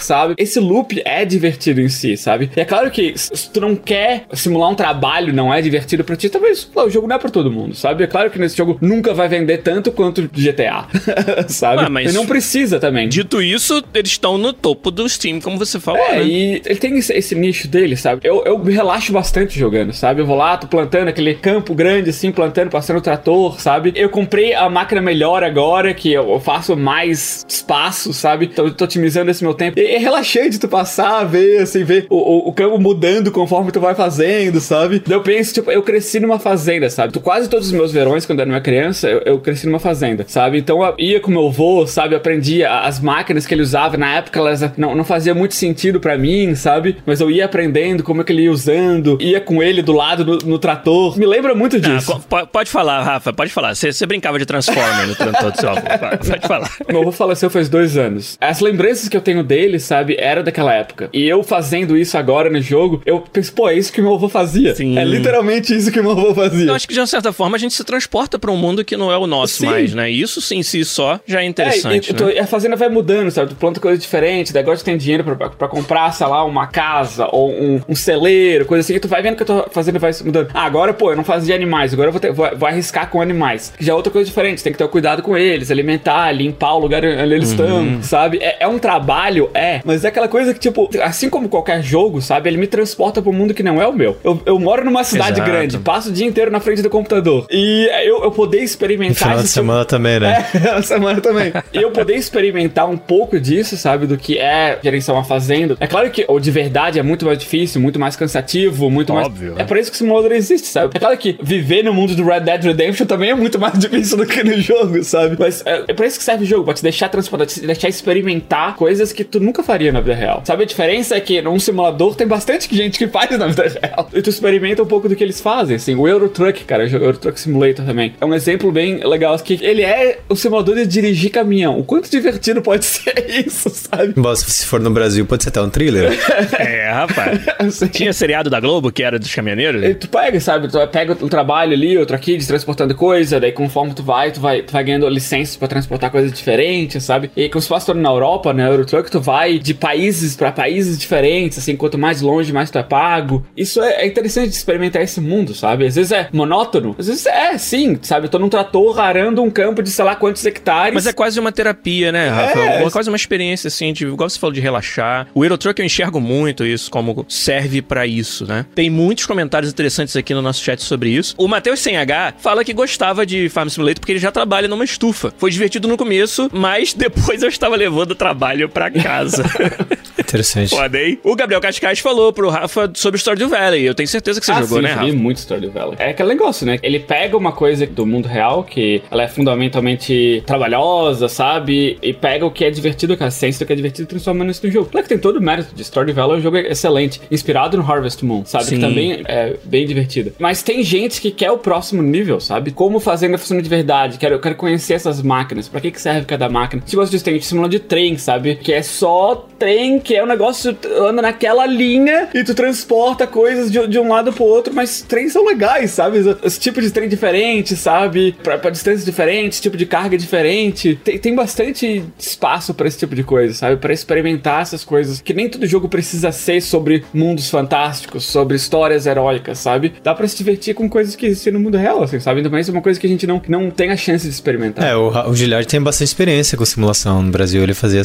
sabe? Esse loop é divertido em si, sabe? E é claro que se tu não quer simular um trabalho, não é divertido pra ti, talvez o jogo não é pra todo mundo, sabe? É claro que nesse jogo nunca vai vender tanto quanto GTA, sabe? Ah, mas- E não precisa também. Dito isso, eles estão no topo do Steam, como você falou, É, né? e ele tem esse, esse nicho dele, sabe? Eu, eu me relaxo bastante jogando, sabe? Eu vou lá, tô plantando aquele campo grande, assim, plantando, passando o trator, sabe? Eu comprei a máquina melhor agora, que eu, eu faço mais espaço, sabe? Então eu tô otimizando esse meu tempo. E é relaxante tu passar, ver, assim, ver o, o, o campo mudando conforme tu vai fazendo, sabe? Eu penso, tipo, eu cresci numa fazenda, sabe? Tu, quase todos os meus verões, quando eu era uma criança, eu, eu cresci numa fazenda, sabe? Então eu ia com meu avô, sabe? Eu aprendi a- as máquinas que ele usava. Na época elas não, não fazia muito sentido pra mim, sabe? Mas eu ia aprendendo como é que ele ia usando, ia com ele do lado no, no trator. Me lembra muito Ah, disso. po- pode falar, Rafa, pode falar. Você brincava de Transformer no trator do seu avô. Pode falar. Meu avô faleceu faz dois anos. As lembranças que eu tenho dele, sabe, era daquela época. E eu fazendo isso agora no jogo, eu penso, pô, é isso que meu avô fazia. Sim. É literalmente isso que meu avô fazia. Eu acho que de uma certa forma a gente se transporta pra um mundo que não é o nosso Sim. mais, né? E Isso sim, em si só já é interessante, É, e, né? e a fazenda vai mudando, sabe? Tu planta coisa diferente, daí agora tu tem dinheiro pra comprar, sei lá, uma casa ou um, um celeiro, coisa assim, e tu vai vendo que a tua fazenda vai se mudando. Ah, agora, pô, eu não fazia animais, agora eu vou, ter, vou, vou arriscar com animais. Que já é outra coisa diferente, tem que ter o cuidado com eles, alimentar, limpar o lugar onde eles Uhum. estão, sabe? É, é um trabalho, é, mas é aquela coisa que, tipo, assim como qualquer jogo, sabe? Ele me transporta pro mundo que não é o meu. Eu, eu moro numa cidade Exato. grande, passo o dia inteiro na frente do computador. E eu, eu poder No experimentar final de tipo- semana também, né? é, semana também. E eu poder experimentar um pouco disso, sabe? Do que é gerenciar uma fazenda. É claro que o de verdade é muito mais difícil, muito mais cansativo, muito Óbvio, mais. né? É por isso que o simulador existe, sabe? É claro que viver no mundo do Red Dead Redemption também é muito mais difícil do que no jogo, sabe? Mas é, é por isso que serve o jogo, pra te deixar transportar, te deixar experimentar coisas que tu nunca faria na vida real. Sabe? A diferença é que num simulador tem bastante gente que faz na vida real. E tu experimenta um pouco do que eles fazem, assim. O Euro Truck, cara, o Euro Truck Simulator também. É um exemplo bem legal, que ele é o simulador de dirigir caminhão. O quanto divertido pode ser isso, sabe? Bom, se for no Brasil, pode ser até um thriller. É, rapaz. Tinha seriado da Globo que era dos caminhoneiros? E tu pega, sabe? Tu pega o trabalho ali, outro aqui, de transportando coisa, daí conforme tu vai, tu vai, tu vai ganhando licenças pra transportar coisas diferentes, sabe? E como se fosse na Europa, né? Eurotruck, tu vai de países pra países diferentes, assim, quanto mais longe, mais tu é pago. Isso é, é interessante de experimentar esse mundo, sabe? Às vezes é monótono, às vezes é, sim, sabe? Eu tô num trator arando um campo de sei lá quantos hectares. Mas é quase uma terapia, né, Rafa? É. É quase uma experiência, assim, de, igual você falou, de relaxar. O Eurotruck eu enxergo muito isso, como serve pra isso, né? Tem muitos comentários interessantes aqui no nosso chat sobre isso. O Matheus 100H fala que gostava de Farm Simulator porque ele já trabalha numa estufa. Foi divertido no começo, mas depois eu estava levando o trabalho pra casa. Interessante. Foda, hein? O Gabriel Cascais falou pro Rafa sobre Stardew Valley. Eu tenho certeza que você ah, jogou, sim, né, eu Rafa? joguei muito Stardew Valley. É aquele negócio, né? Ele pega uma coisa do mundo real, que ela é fundamentalmente trabalhosa, sabe? E pega o que é divertido, com a essência do que é divertido e transforma isso no jogo. Claro que tem todo o mérito de Stardew Valley, é um jogo excelente. Inspirado no Harvest Moon, sabe? Sim. Que também é bem divertido. Mas tem gente que quer o próximo nível, sabe? Como fazenda funciona de verdade. Quero, eu quero conhecer essas máquinas. Pra que, que serve cada máquina? Se de tem simulador de trem, sabe? Que é só trem, que é um negócio anda naquela linha e tu transporta coisas de, de um lado pro outro, mas trens são legais, sabe? Esse tipo de trem diferente, sabe? Pra, pra distâncias diferentes, tipo de carga diferente. Tem, tem bastante espaço pra esse tipo de coisa, sabe? Pra experimentar essas coisas. Que nem todo jogo precisa ser sobre mundos fantásticos, sobre histórias heróicas, sabe? Dá pra se divertir com coisas que existem no mundo real, assim, sabe? Então, isso é uma coisa que a gente não, não tem a chance de experimentar. É, o, o Giliard tem bastante experiência com simulação. No Brasil ele fazia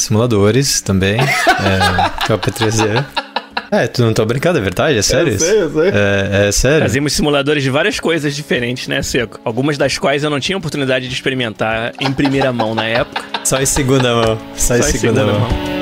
simuladores também. é, com a P3Z. É, tu não tá brincando, é verdade? É sério? isso? eu sei. É, é sério? Fazíamos simuladores de várias coisas diferentes, né, Seco? Algumas das quais eu não tinha oportunidade de experimentar em primeira mão na época. Só em segunda mão. Só, Só em segunda, mão.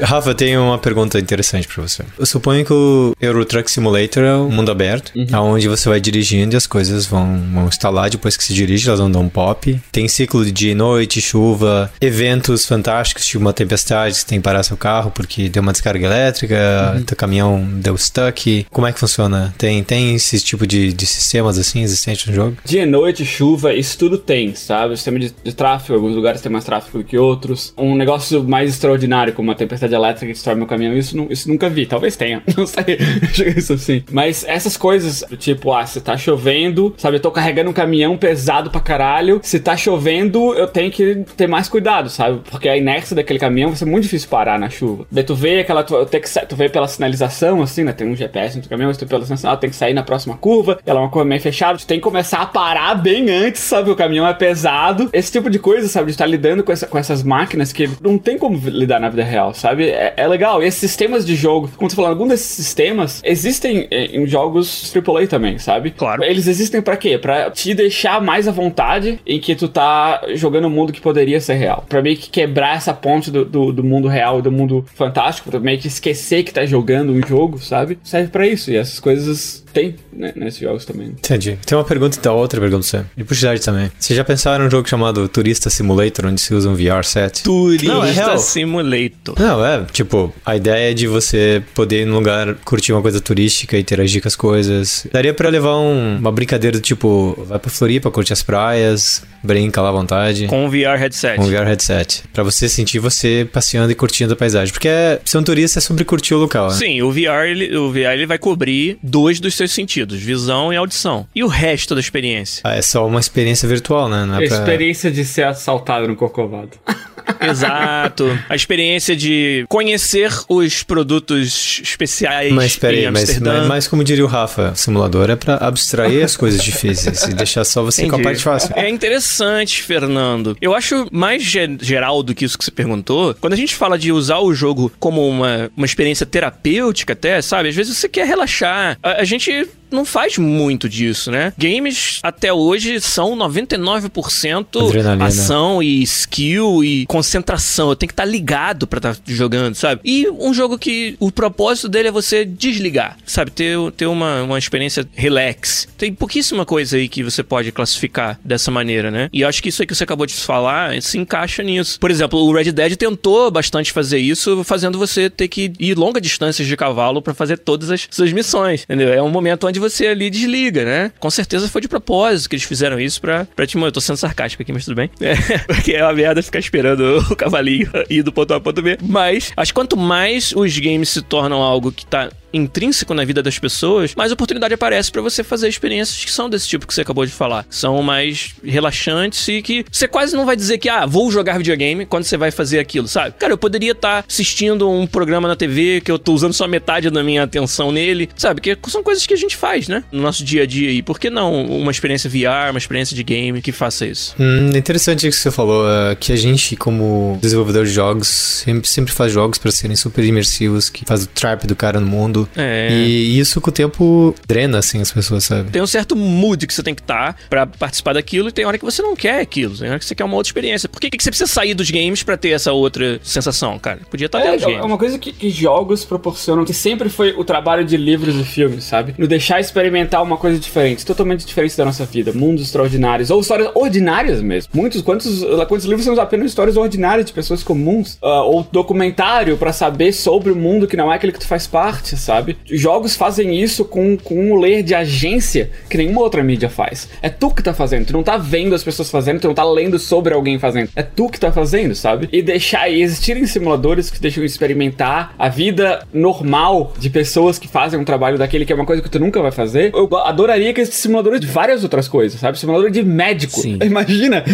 Rafa, tenho uma pergunta interessante pra você. Eu suponho que o Euro Truck Simulator é um mundo aberto, onde você vai dirigindo e as coisas vão, vão instalar depois que se dirige, elas vão dar um pop. Tem ciclo de dia e noite, chuva, eventos fantásticos, tipo uma tempestade, você tem que parar seu carro porque deu uma descarga elétrica, teu caminhão deu stuck. Como é que funciona? Tem, tem esse tipo de, de sistemas assim existentes no jogo? Dia e noite, chuva, isso tudo tem, sabe? O sistema de, de tráfego, alguns lugares tem mais tráfego do que outros. Um negócio mais extraordinário, como uma tempestade elétrica que destrói meu caminhão, isso, isso nunca vi. Talvez tenha, não sei. isso assim. Mas essas coisas, tipo, ah, se tá chovendo, sabe? Eu tô carregando um caminhão pesado pra caralho. Se tá chovendo, eu tenho que ter mais cuidado, sabe? Porque a inércia daquele caminhão vai ser muito difícil parar na chuva. Daí tu vê aquela. Tu, que, tu vê pela sinalização, assim, né? Tem um GPS no caminhão, mas tu pela sinalização, ah, tem que sair na próxima curva. Ela é uma curva meio fechada. Tu tem que começar a parar bem antes, sabe? O caminhão é pesado. Esse tipo de coisa, sabe? De estar lidando com, essa- com essas máquinas que não tem como lidar na vida real, sabe? É, é legal. E esses sistemas de jogo, como tu falou, algum desses sistemas existem eh, em jogos AAA também, sabe? Claro. Eles existem pra quê? Pra te deixar mais à vontade em que tu tá jogando um mundo que poderia ser real. Pra meio que quebrar essa ponte do, do, do mundo real, do mundo fantástico, pra meio que esquecer que tá jogando um jogo, sabe? Serve pra isso. E essas coisas tem né, nesses jogos também. Entendi. Tem uma pergunta então, outra pergunta pra você. E pro Giliard também. Você já pensaram num jogo chamado Turista Simulator, onde se usa um VR set? Turista Não, é real. Simulator. Não, é, tipo, a ideia é de você poder ir num lugar curtir uma coisa turística, interagir com as coisas. Daria pra levar um- uma brincadeira do tipo, vai pra Floripa, curte as praias, brinca lá à vontade. Com o VR headset. Com um VR headset. Pra você sentir você passeando e curtindo a paisagem. Porque é- ser um turista é sobre curtir o local, né? Sim, o VR, ele, o VR ele vai cobrir dois dos seus sentidos, visão e audição. E o resto da experiência? Ah, é só uma experiência virtual, né? Não é pra... Experiência de ser assaltado no Corcovado. Exato. A experiência de conhecer os produtos especiais Mas em peraí, mas, Amsterdã. mas, mas como diria o Rafa, simulador é pra abstrair as coisas difíceis e deixar só você com a Entendi. parte fácil. É interessante, Fernando. Eu acho mais ge- geral do que isso que você perguntou. Quando a gente fala de usar o jogo como uma, uma experiência terapêutica, até, sabe? Às vezes você quer relaxar. A, a gente não faz muito disso, né? Games até hoje são 99% Adrenalina. ação e skill e concentração. Eu tenho que estar ligado pra estar jogando, sabe? E um jogo que o propósito dele é você desligar, sabe? Ter, ter uma, uma experiência relax. Tem pouquíssima coisa aí que você pode classificar dessa maneira, né? E eu acho que isso aí que você acabou de falar se encaixa nisso. Por exemplo, o Red Dead tentou bastante fazer isso, fazendo você ter que ir longa distâncias de cavalo pra fazer todas as suas missões, entendeu? É um momento onde você ali desliga, né? Com certeza foi de propósito que eles fizeram isso pra, pra te... Eu tô sendo sarcástico aqui, mas tudo bem. É, porque é uma merda ficar esperando o cavalinho ir do ponto A ao ponto B. Mas, acho que quanto mais os games se tornam algo que tá intrínseco na vida das pessoas, mais oportunidade aparece pra você fazer experiências que são desse tipo que você acabou de falar. São mais relaxantes e que você quase não vai dizer que, ah, vou jogar videogame quando você vai fazer aquilo, sabe? Cara, eu poderia estar assistindo um programa na TV que eu tô usando só metade da minha atenção nele, sabe? Que são coisas que a gente faz, né? No nosso dia a dia. E por que não uma experiência VR, uma experiência de game que faça isso? Hum, interessante isso que você falou, é, que a gente, como desenvolvedor de jogos, sempre, sempre faz jogos pra serem super imersivos, que faz o trap do cara no mundo. É. E isso com o tempo drena, assim, as pessoas, sabe? Tem um certo mood que você tem que estar pra participar daquilo e tem hora que você não quer aquilo, tem hora que você quer uma outra experiência. Por que, que você precisa sair dos games pra ter essa outra sensação, cara? Podia estar dentro dos É, é games. uma coisa que, que jogos proporcionam, que sempre foi o trabalho de livros e filmes, sabe? No deixar experimentar uma coisa diferente, totalmente diferente da nossa vida, mundos extraordinários, ou histórias ordinárias mesmo. Muitos, quantos, quantos livros são apenas histórias ordinárias de pessoas comuns? Ah, ou documentário pra saber sobre o mundo que não é aquele que tu faz parte, sabe? Jogos fazem isso com, com um ler de agência que nenhuma outra mídia faz. É tu que tá fazendo, tu não tá vendo as pessoas fazendo, tu não tá lendo sobre alguém fazendo. É tu que tá fazendo, sabe? E deixar e existirem simuladores que deixam experimentar a vida normal de pessoas que fazem um trabalho daquele que é uma coisa que tu nunca vai fazer. Eu adoraria que existisse simuladores de várias outras coisas, sabe? Simulador de médico. Sim. Imagina!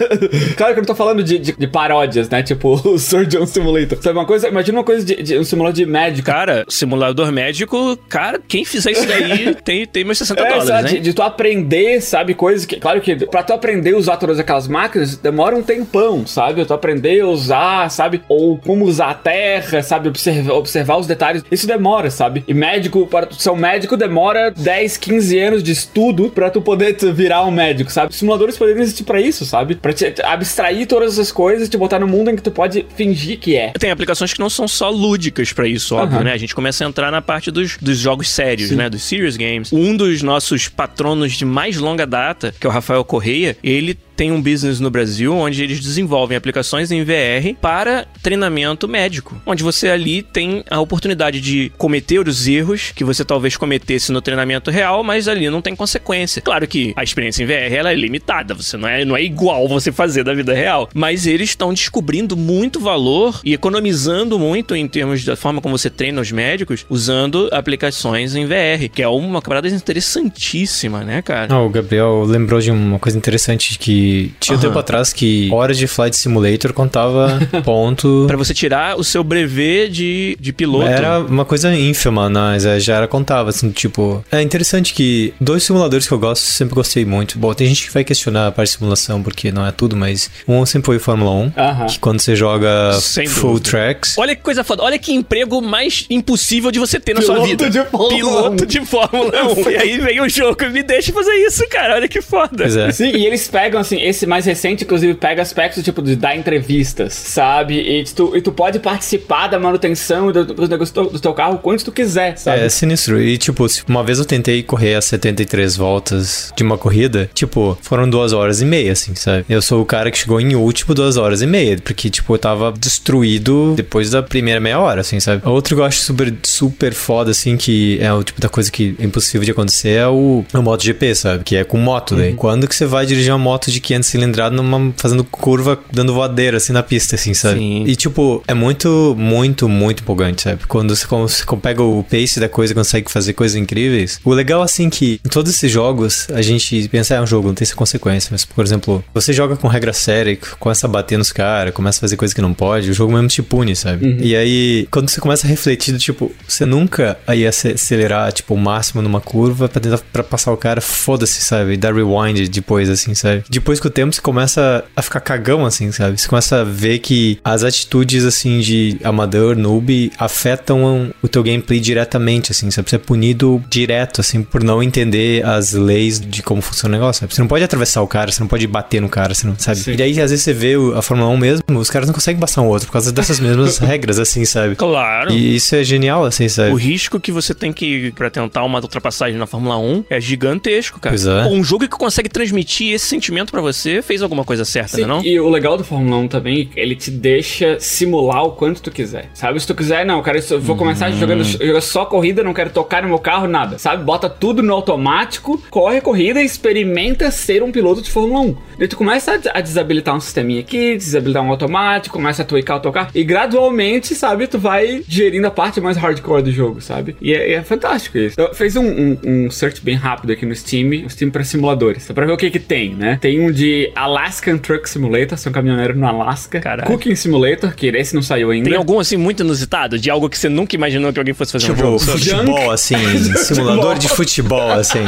claro que eu não tô falando de, de, de paródias, né? Tipo o Surgeon Simulator. Sabe uma coisa? Imagina uma coisa de, de um simulador de médico. Cara, simulador médico, cara, quem fizer isso daí tem, tem meus 60 É, dólares, sabe, de, de tu aprender, sabe, coisas que. Claro que pra tu aprender a usar todas aquelas máquinas, demora um tempão, sabe? Tu aprender a usar, sabe? Ou como usar a terra, sabe? Observar, observar os detalhes. Isso demora, sabe? E médico, para tu ser um médico, demora 10, 15 anos de estudo pra tu poder virar um médico, sabe? Simuladores poderiam existir pra isso, sabe? Pra te abstrair todas essas coisas e te botar no mundo em que tu pode fingir que é. Tem aplicações que não são só lúdicas pra isso, óbvio, Aham. né? A gente começa a entrar na parte dos, dos jogos sérios, né? Dos serious games. Um dos nossos patronos de mais longa data, que é o Rafael Correia, ele tem um business no Brasil onde eles desenvolvem aplicações em VR para treinamento médico, onde você ali tem a oportunidade de cometer os erros que você talvez cometesse no treinamento real, mas ali não tem consequência. Claro que a experiência em VR ela é limitada, você não é, não é igual você fazer da vida real, mas eles estão descobrindo muito valor e economizando muito em termos da forma como você treina os médicos usando aplicações em VR, que é uma parada interessantíssima, né, cara? Ah, o Gabriel lembrou de uma coisa interessante que tinha um tempo atrás que horas de Flight Simulator contava ponto. Pra você tirar o seu brevet de, de piloto. Era uma coisa ínfima, mas é, já era contava, assim, tipo... É interessante que dois simuladores que eu gosto, sempre gostei muito. Bom, tem gente que vai questionar a parte de simulação, porque não é tudo, mas um sempre foi o Fórmula 1, Aham. que quando você joga Sem full dúvida. tracks... Olha que coisa foda. Olha que emprego mais impossível de você ter na sua Piloto vida. de Fórmula Piloto 1. de Fórmula 1. e aí vem o jogo e me deixa fazer isso, cara. Olha que foda. Pois é. Sim, e eles pegam, assim, esse mais recente, inclusive, pega aspectos, tipo, de dar entrevistas, sabe? E tu, e tu pode participar da manutenção do- dos negócios do, do teu carro quando tu quiser, sabe? É, é sinistro. E, tipo, uma vez eu tentei correr as 73 voltas de uma corrida, tipo, foram duas horas e meia, assim, sabe? Eu sou o cara que chegou em último duas horas e meia, porque, tipo, eu tava destruído depois da primeira meia hora, assim, sabe? Outro que eu acho super, super foda, assim, que é o tipo da coisa que é impossível de acontecer, é o, o MotoGP, sabe? Que é com moto, daí. Quando que você vai dirigir uma moto de 500 cilindrada numa, fazendo curva, dando voadeira, assim, na pista, assim, sabe? Sim. E, tipo, é muito, muito, muito empolgante, sabe? Quando você, quando você pega o pace da coisa e consegue fazer coisas incríveis. O legal, assim, que em todos esses jogos, a gente pensa, é um jogo, não tem essa consequência. Mas, por exemplo, você joga com regra séria e começa a bater nos caras, começa a fazer coisa que não pode, o jogo mesmo te pune, sabe? E aí, quando você começa a refletir, do tipo, você nunca ia ace- acelerar, tipo, o máximo numa curva pra tentar pra passar o cara, foda-se, sabe? E dar rewind depois, assim, sabe? Depois com o tempo você começa a ficar cagão, assim, sabe? Você começa a ver que as atitudes, assim, de amador, noob, afetam o teu gameplay diretamente, assim, sabe? Você é punido direto, assim, por não entender as leis de como funciona o negócio, sabe? Você não pode atravessar o cara, você não pode bater no cara, você não sabe? Sim. E daí, às vezes, você vê a Fórmula 1 mesmo, os caras não conseguem passar um outro por causa dessas mesmas regras, assim, sabe? Claro. E isso é genial, assim, sabe? O risco que você tem que pra tentar uma ultrapassagem na Fórmula 1 é gigantesco, cara. Pois é. Pô, um jogo que consegue transmitir esse sentimento pra você fez alguma coisa certa, Sim, né, não? E o legal do Fórmula 1 também, ele te deixa simular o quanto tu quiser. Sabe? Se tu quiser, não, cara, eu vou começar jogando jogar só corrida, não quero tocar no meu carro, nada. Sabe? Bota tudo no automático, corre corrida e experimenta ser um piloto de Fórmula 1. Daí tu começa a, desabilitar um sisteminha aqui, desabilitar um automático, começa a tweakar o teu carro. E gradualmente, sabe, tu vai gerindo a parte mais hardcore do jogo, sabe? E é, é fantástico isso. Eu fiz um, um, um search bem rápido aqui no Steam, o Steam pra simuladores. Só pra ver o que que tem, né? Tem um de Alaskan Truck Simulator, são caminhoneiro no Alasca. Caralho. Cooking Simulator, que esse não saiu ainda. Tem algum, assim, muito inusitado? De algo que você nunca imaginou que alguém fosse fazer um Tipo, jogo? futebol, assim, simulador de futebol, assim.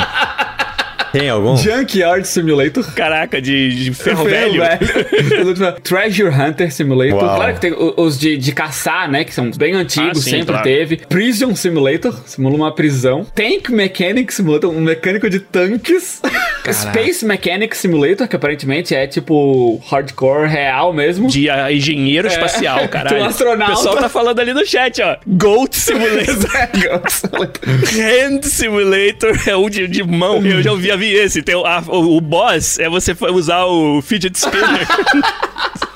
Tem algum? Junkyard Simulator. Caraca, de, de ferro, Ferro velho. Treasure Hunter Simulator. Uau. Claro que tem o- os de, de caçar, né? Que são bem antigos, Ah, sim, sempre claro. teve. Prison Simulator, simula uma prisão. Tank Mechanic Simulator, um mecânico de tanques. Space Mechanic Simulator, que aparentemente é tipo hardcore real mesmo. De ah, engenheiro espacial, caralho. Um astronauta. O pessoal tá falando ali no chat, ó. Goat Simulator. Hand Simulator é um de, de mão. Eu já ouvi, vi esse. Tem o, a- o, o boss é você usar o fidget spinner.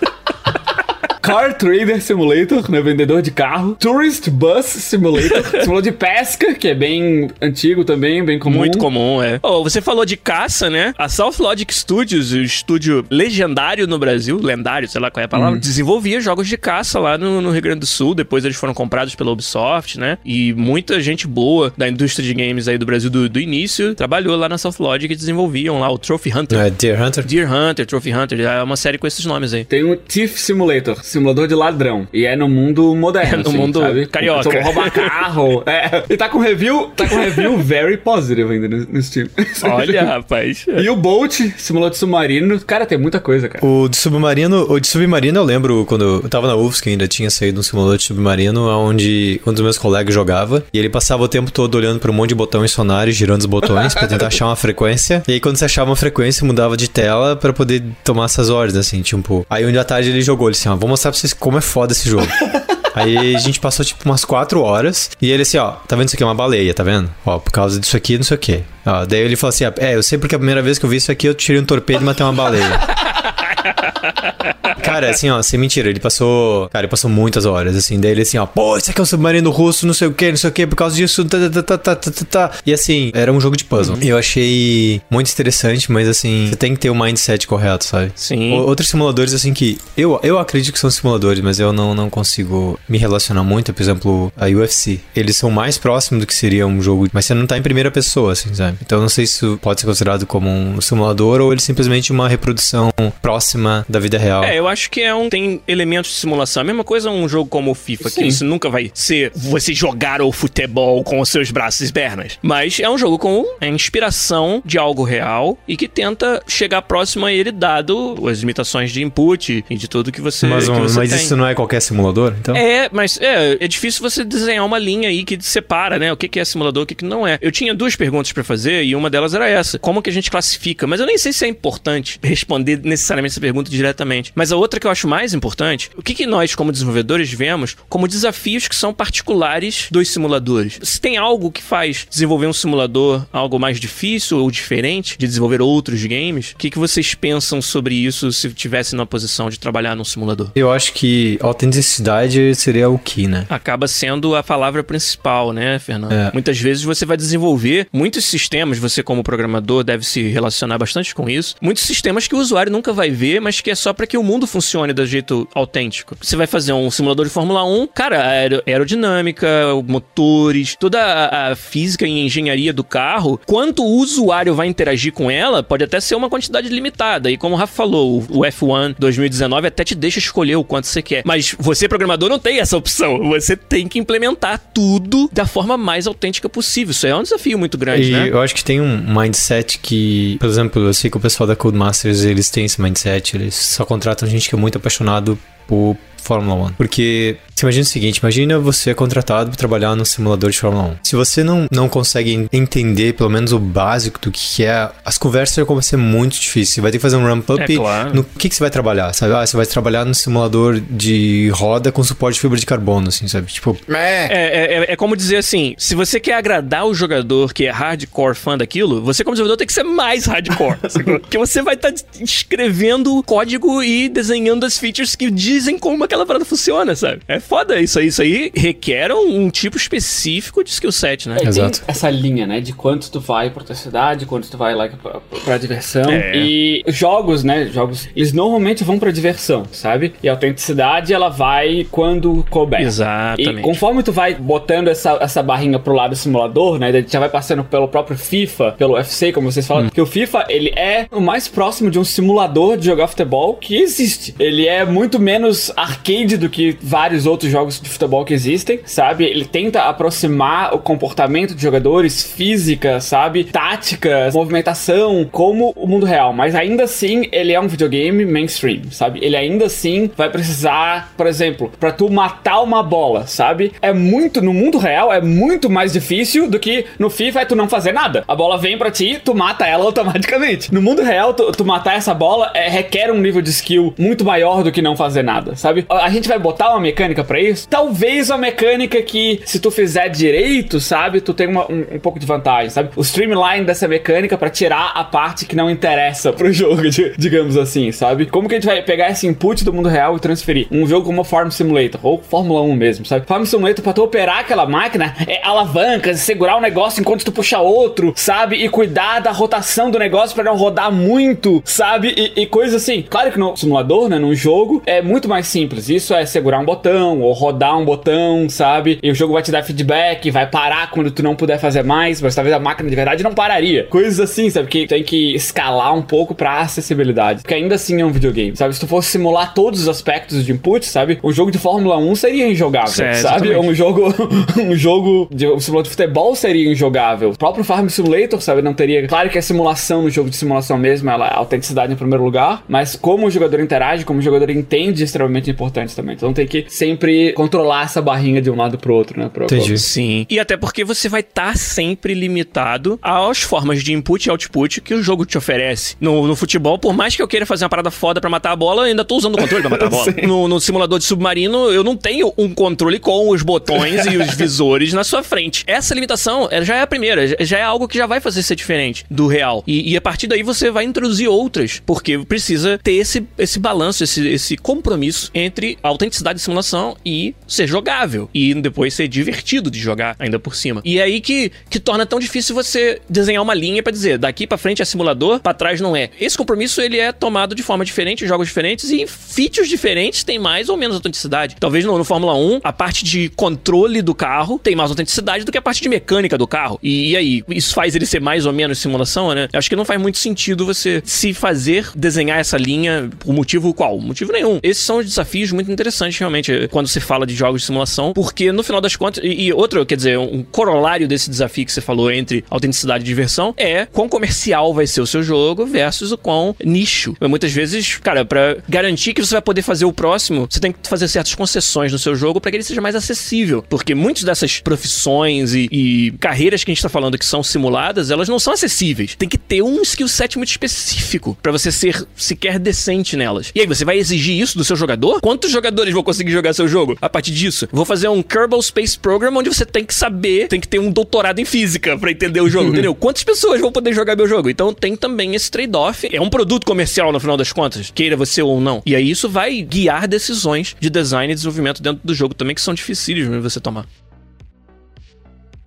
Car Trader Simulator, né? Vendedor de carro. Tourist Bus Simulator. Simulador de pesca, que é bem antigo também, bem comum. Muito comum, é. Oh, você falou de caça, né? A South Logic Studios, o estúdio legendário no Brasil, lendário, sei lá qual é a palavra, desenvolvia jogos de caça lá no, no Rio Grande do Sul. Depois eles foram comprados pela Ubisoft, né? E muita gente boa da indústria de games aí do Brasil do, do início trabalhou lá na South Logic e desenvolviam lá o Trophy Hunter. É, Deer Hunter? Deer Hunter, Trophy Hunter, é uma série com esses nomes aí. Tem o Thief Simulator, simulador de ladrão. E é no mundo moderno. É no assim, mundo sabe? carioca. Então, roubar carro. É. E tá com review, tá com review very positive ainda no, no Steam. Olha, rapaz. E o Bolt, simulador de submarino. Cara, tem muita coisa, cara. O de submarino, o de submarino eu lembro quando eu tava na UFSC ainda tinha saído um simulador de submarino onde um dos meus colegas jogava e ele passava o tempo todo olhando para um monte de botão em sonar e girando os botões pra tentar achar uma frequência. E aí quando você achava uma frequência, mudava de tela pra poder tomar essas ordens assim, tipo. Aí um dia à tarde ele jogou, ele assim, ó, vou mostrar pra vocês como é foda esse jogo. Aí a gente passou tipo umas 4 horas e ele assim, ó, tá vendo isso aqui é uma baleia, tá vendo? Ó, por causa disso aqui, não sei o quê. Ó, daí ele falou assim, ah, é, eu sei porque a primeira vez que eu vi isso aqui eu tirei um torpedo e matei uma baleia. Cara, assim, ó, sem mentira, ele passou. Cara, ele passou muitas horas, assim. Daí ele assim, ó, pô, isso aqui é um submarino russo, não sei o que, não sei o que, por causa disso. Tá, tá, tá, tá, tá, tá, tá. E assim, era um jogo de puzzle. Eu achei muito interessante, mas assim, você tem que ter o mindset correto, sabe? Sim. O- Outros simuladores, assim, que eu, eu acredito que são simuladores, mas eu não, não consigo me relacionar muito. Por exemplo, a UFC. Eles são mais próximos do que seria um jogo, mas você não tá em primeira pessoa, assim, sabe? Então eu não sei se isso pode ser considerado como um simulador ou ele simplesmente uma reprodução próxima da vida real. É, eu acho que é um. Tem elementos de simulação. A mesma coisa um jogo como o FIFA, Sim. que isso nunca vai ser você jogar o futebol com os seus braços e pernas. Mas é um jogo com a inspiração de algo real e que tenta chegar próximo a ele, dado as limitações de input e de tudo que você, Mas, que você mas tem. isso não é qualquer simulador, então? É, mas é, é difícil você desenhar uma linha aí que separa, né? O que que é simulador, o que que não é. Eu tinha duas perguntas pra fazer e uma delas era essa. Como que a gente classifica? Mas eu nem sei se é importante responder necessariamente essa pergunta diretamente. Mas a outra que eu acho mais importante, o que, que nós, como desenvolvedores, vemos como desafios que são particulares dos simuladores? Se tem algo que faz desenvolver um simulador algo mais difícil ou diferente de desenvolver outros games, o que, que vocês pensam sobre isso se tivesse na posição de trabalhar num simulador? Eu acho que autenticidade seria o que, né? Acaba sendo a palavra principal, né, Fernando? É. Muitas vezes você vai desenvolver muitos sistemas, você como programador deve se relacionar bastante com isso. Muitos sistemas que o usuário nunca vai ver, mas que é só para que o mundo funcione do jeito autêntico. Você vai fazer um simulador de Fórmula 1, cara, aer aerodinâmica, motores, toda a, a física e engenharia do carro, quanto o usuário vai interagir com ela, pode até ser uma quantidade limitada. E como o Rafa falou, o F1 2019 até te deixa escolher o quanto você quer. Mas você, programador, não tem essa opção. Você tem que implementar tudo da forma mais autêntica possível. Isso é um desafio muito grande, E né? eu acho que tem um mindset que, por exemplo, eu sei que o pessoal da Codemasters, eles têm esse mindset, eles só contratam gente que é muito apaixonado por Fórmula 1. Porque você imagina o seguinte, imagina você é contratado para trabalhar no simulador de Fórmula 1. Se você não, não consegue entender pelo menos o básico do que é, as conversas vão ser muito difíceis. Você vai ter que fazer um ramp-up É claro. no que, que você vai trabalhar, sabe? Ah, você vai trabalhar no simulador de roda com suporte de fibra de carbono, assim, sabe? Tipo, É, é, é- é como dizer assim: se você quer agradar o jogador que é hardcore fã daquilo, você, como desenvolvedor, tem que ser mais hardcore. Porque você vai estar escrevendo código e desenhando as features que dizem como aquela parada funciona, sabe? É foda isso aí. Isso aí requer um, um tipo específico de skill set, né? É, Exato. Tem essa linha, né? De quanto tu vai pra tua cidade, quanto tu vai lá pra, pra diversão. É. E jogos, né? Jogos, eles normalmente vão pra diversão, sabe? E a autenticidade, ela vai quando couber. Exatamente. E conforme tu vai botando essa, essa barrinha pro lado simulador, né? Já vai passando pelo próprio FIFA, pelo UFC, como vocês falam. Que o FIFA, ele é o mais próximo de um simulador de jogar futebol que existe. Ele é muito menos arcade do que vários outros jogos de futebol que existem, sabe? Ele tenta aproximar o comportamento de jogadores, física, sabe? Táticas, movimentação, como o mundo real. Mas ainda assim, ele é um videogame mainstream, sabe? Ele ainda assim vai precisar, por exemplo, pra tu matar uma bola, sabe? É muito, no mundo real, é muito mais difícil do que no FIFA é tu não fazer nada. A bola vem pra ti, tu mata ela automaticamente. No mundo real, tu, tu matar essa bola é, requer um nível de skill muito maior do que não fazer nada, sabe? A gente vai botar uma mecânica pra isso? Talvez uma mecânica que, se tu fizer direito, sabe? Tu tem uma- um, um pouco de vantagem, sabe? O streamline dessa mecânica pra tirar a parte que não interessa pro jogo, di- digamos assim, sabe? Como que a gente vai pegar esse input do mundo real e transferir? Um jogo como Farm Simulator, ou Fórmula 1 mesmo, sabe? Farm Simulator, pra tu operar aquela máquina, é alavancas, segurar o negócio enquanto tu puxa outro, sabe? E cuidar da rotação do negócio pra não rodar muito, sabe? E, e coisas assim. Claro que no simulador, né? Num jogo, é muito mais simples. Isso é segurar um botão, ou rodar um botão, sabe? E o jogo vai te dar feedback, vai parar quando tu não puder fazer mais, mas talvez a máquina de verdade não pararia. Coisas assim, sabe? Que tem que escalar um pouco pra acessibilidade. Porque ainda assim é um videogame, sabe? Se tu fosse simular todos os aspectos de input, sabe? Um jogo de Fórmula 1 seria injogável, É, sabe? exatamente. Um jogo, um jogo de um simulador de futebol seria injogável. O próprio Farm Simulator, sabe? Não teria. Claro que a simulação no jogo de simulação mesmo, ela é a autenticidade em primeiro lugar, mas como o jogador interage, como o jogador entende, é extremamente importante também. Então tem que sempre controlar essa barrinha de um lado pro outro, né? Pro, Entendi. Sim. E até porque você vai estar sempre limitado às formas de input e output que o jogo te oferece. No, no futebol, por mais que eu queira fazer uma parada foda pra matar a bola, eu ainda tô usando o controle pra matar a bola. No, no simulador de submarino, eu não tenho um controle com os botões e os visores na sua frente. Essa limitação já é a primeira, já- já é algo que já vai fazer ser diferente do real. E, e a partir daí você vai introduzir outras, porque precisa ter esse, esse balanço, esse, esse compromisso entre a autenticidade de simulação e ser jogável. E depois ser divertido de jogar ainda por cima. E é aí que, que torna tão difícil você desenhar uma linha pra dizer, daqui pra frente é simulador, pra trás não é. Esse compromisso ele é tomado de forma diferente, em jogos diferentes e features diferentes têm mais ou menos autenticidade. Talvez no, no Fórmula 1, a parte de controle do carro tem mais autenticidade do que a parte de mecânica do carro. E, e aí, isso faz ele ser mais ou menos simulação, né? Eu acho que não faz muito sentido você se fazer desenhar essa linha por motivo qual? Motivo nenhum. Esses são os desafios muito interessantes, realmente. Quando quando se fala de jogos de simulação, porque no final das contas, e, e outro, quer dizer, um corolário desse desafio que você falou entre autenticidade e diversão é quão comercial vai ser o seu jogo versus o quão nicho. Muitas vezes, cara, para garantir que você vai poder fazer o próximo, você tem que fazer certas concessões no seu jogo para que ele seja mais acessível, porque muitas dessas profissões e, e carreiras que a gente tá falando que são simuladas, elas não são acessíveis. Tem que ter um skill set muito específico para você ser sequer decente nelas. E aí, você vai exigir isso do seu jogador? Quantos jogadores vão conseguir jogar seu jogo a partir disso? Vou fazer um Kerbal Space Program onde você tem que saber, tem que ter um doutorado em física para entender o jogo, entendeu? Quantas pessoas vão poder jogar meu jogo? Então tem também esse trade-off. É um produto comercial no final das contas, queira você ou não. E aí isso vai guiar decisões de design e desenvolvimento dentro do jogo também que são difíceis de você tomar.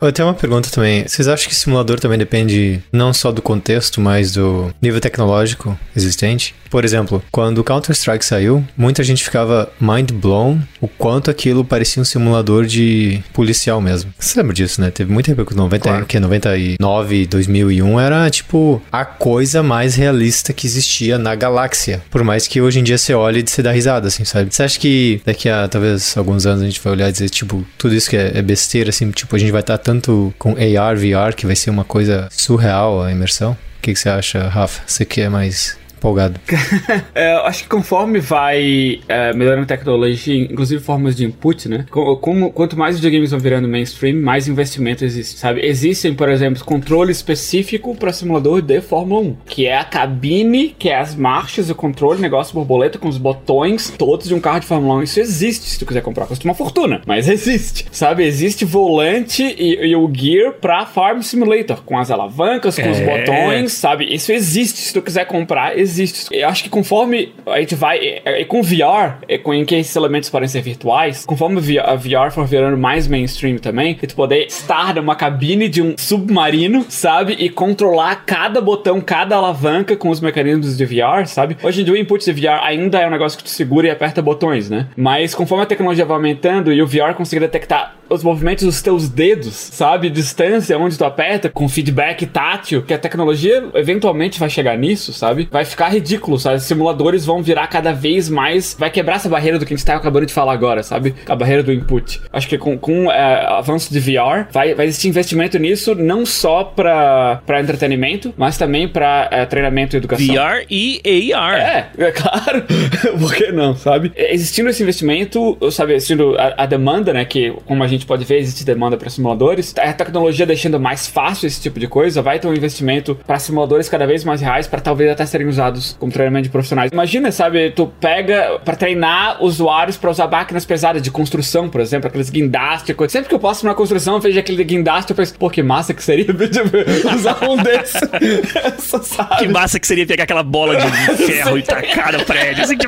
Eu tenho uma pergunta também. Vocês acham que simulador também depende não só do contexto, mas do nível tecnológico existente? Por exemplo, quando Counter-Strike saiu, muita gente ficava mind blown o quanto aquilo parecia um simulador de policial mesmo. Você lembra disso, né? Teve muita época, 90, claro. que 99, 2001 era tipo a coisa mais realista que existia na galáxia. Por mais que hoje em dia você olhe e você dá risada, assim, sabe? Você acha que daqui a talvez alguns anos a gente vai olhar e dizer, tipo, tudo isso que é, é besteira, assim, tipo, a gente vai estar tanto com AR, VR, que vai ser uma coisa surreal a imersão? O que, que você acha, Rafa? Você que é mais empolgado. é, eu acho que conforme vai é, melhorando a tecnologia, inclusive formas de input, né? Como, quanto mais videogames vão virando mainstream, mais investimento existe, sabe? Existem, por exemplo, controle específico para simulador de Fórmula 1, que é a cabine, que é as marchas, o controle, negócio borboleta com os botões todos de um carro de Fórmula 1. Isso existe se tu quiser comprar. Custa uma fortuna, mas existe, sabe? Existe volante e, e o gear pra Farm Simulator, com as alavancas, com é. os botões, sabe? Isso existe se tu quiser comprar, existe existe. Eu acho que conforme a gente vai. E, com VR, e com em que esses elementos podem ser virtuais, conforme a VR for virando mais mainstream também, tu poder estar numa cabine de um submarino, sabe? E controlar cada botão, cada alavanca com os mecanismos de VR, sabe? Hoje em dia o input de VR ainda é um negócio que tu segura e aperta botões, né? Mas conforme a tecnologia vai aumentando e o VR conseguir detectar os movimentos dos teus dedos, sabe? Distância onde tu aperta, com feedback tátil, que a tecnologia eventualmente vai chegar nisso, sabe? Vai ficar ridículo, sabe? Os simuladores vão virar cada vez mais. Vai quebrar essa barreira do que a gente tá acabando de falar agora, sabe? A barreira do input. Acho que com, com é, avanço de VR, vai, vai existir investimento nisso não só pra, pra entretenimento, mas também pra é, treinamento e educação. VR e AR. É, é claro. Por que não, sabe? Existindo esse investimento, sabe? Existindo a, a demanda, né? Que, como a gente gente pode ver, existe demanda para simuladores. A tecnologia deixando mais fácil esse tipo de coisa, vai ter um investimento para simuladores cada vez mais reais, para talvez até serem usados como treinamento de profissionais. Imagina, sabe, tu pega para treinar usuários para usar máquinas pesadas de construção, por exemplo, aqueles guindastes. Sempre que eu passo numa construção, eu vejo aquele guindaste, eu penso, pô, que massa que seria usar um desses. que massa que seria pegar aquela bola de ferro e tacar no prédio. Assim, que...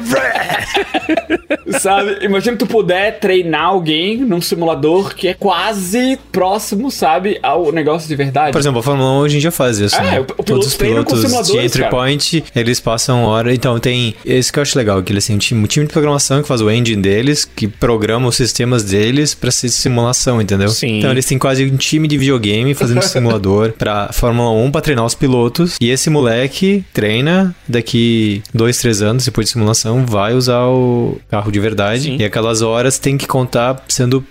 sabe, imagina tu puder treinar alguém num simulador que é quase próximo, sabe, ao negócio de verdade. Por exemplo, a Fórmula 1 hoje em dia faz isso, é, né? O, o Todos os pilotos de entry cara. point, eles passam hora. Então, tem esse que eu acho legal, que eles têm um time, um time de programação que faz o engine deles, que programa os sistemas deles para ser simulação, entendeu? Sim. Então, eles têm quase um time de videogame fazendo simulador pra Fórmula 1 pra treinar os pilotos. E esse moleque treina daqui dois, três anos, depois de simulação, vai usar o carro de verdade. Sim. E aquelas horas tem que contar sendo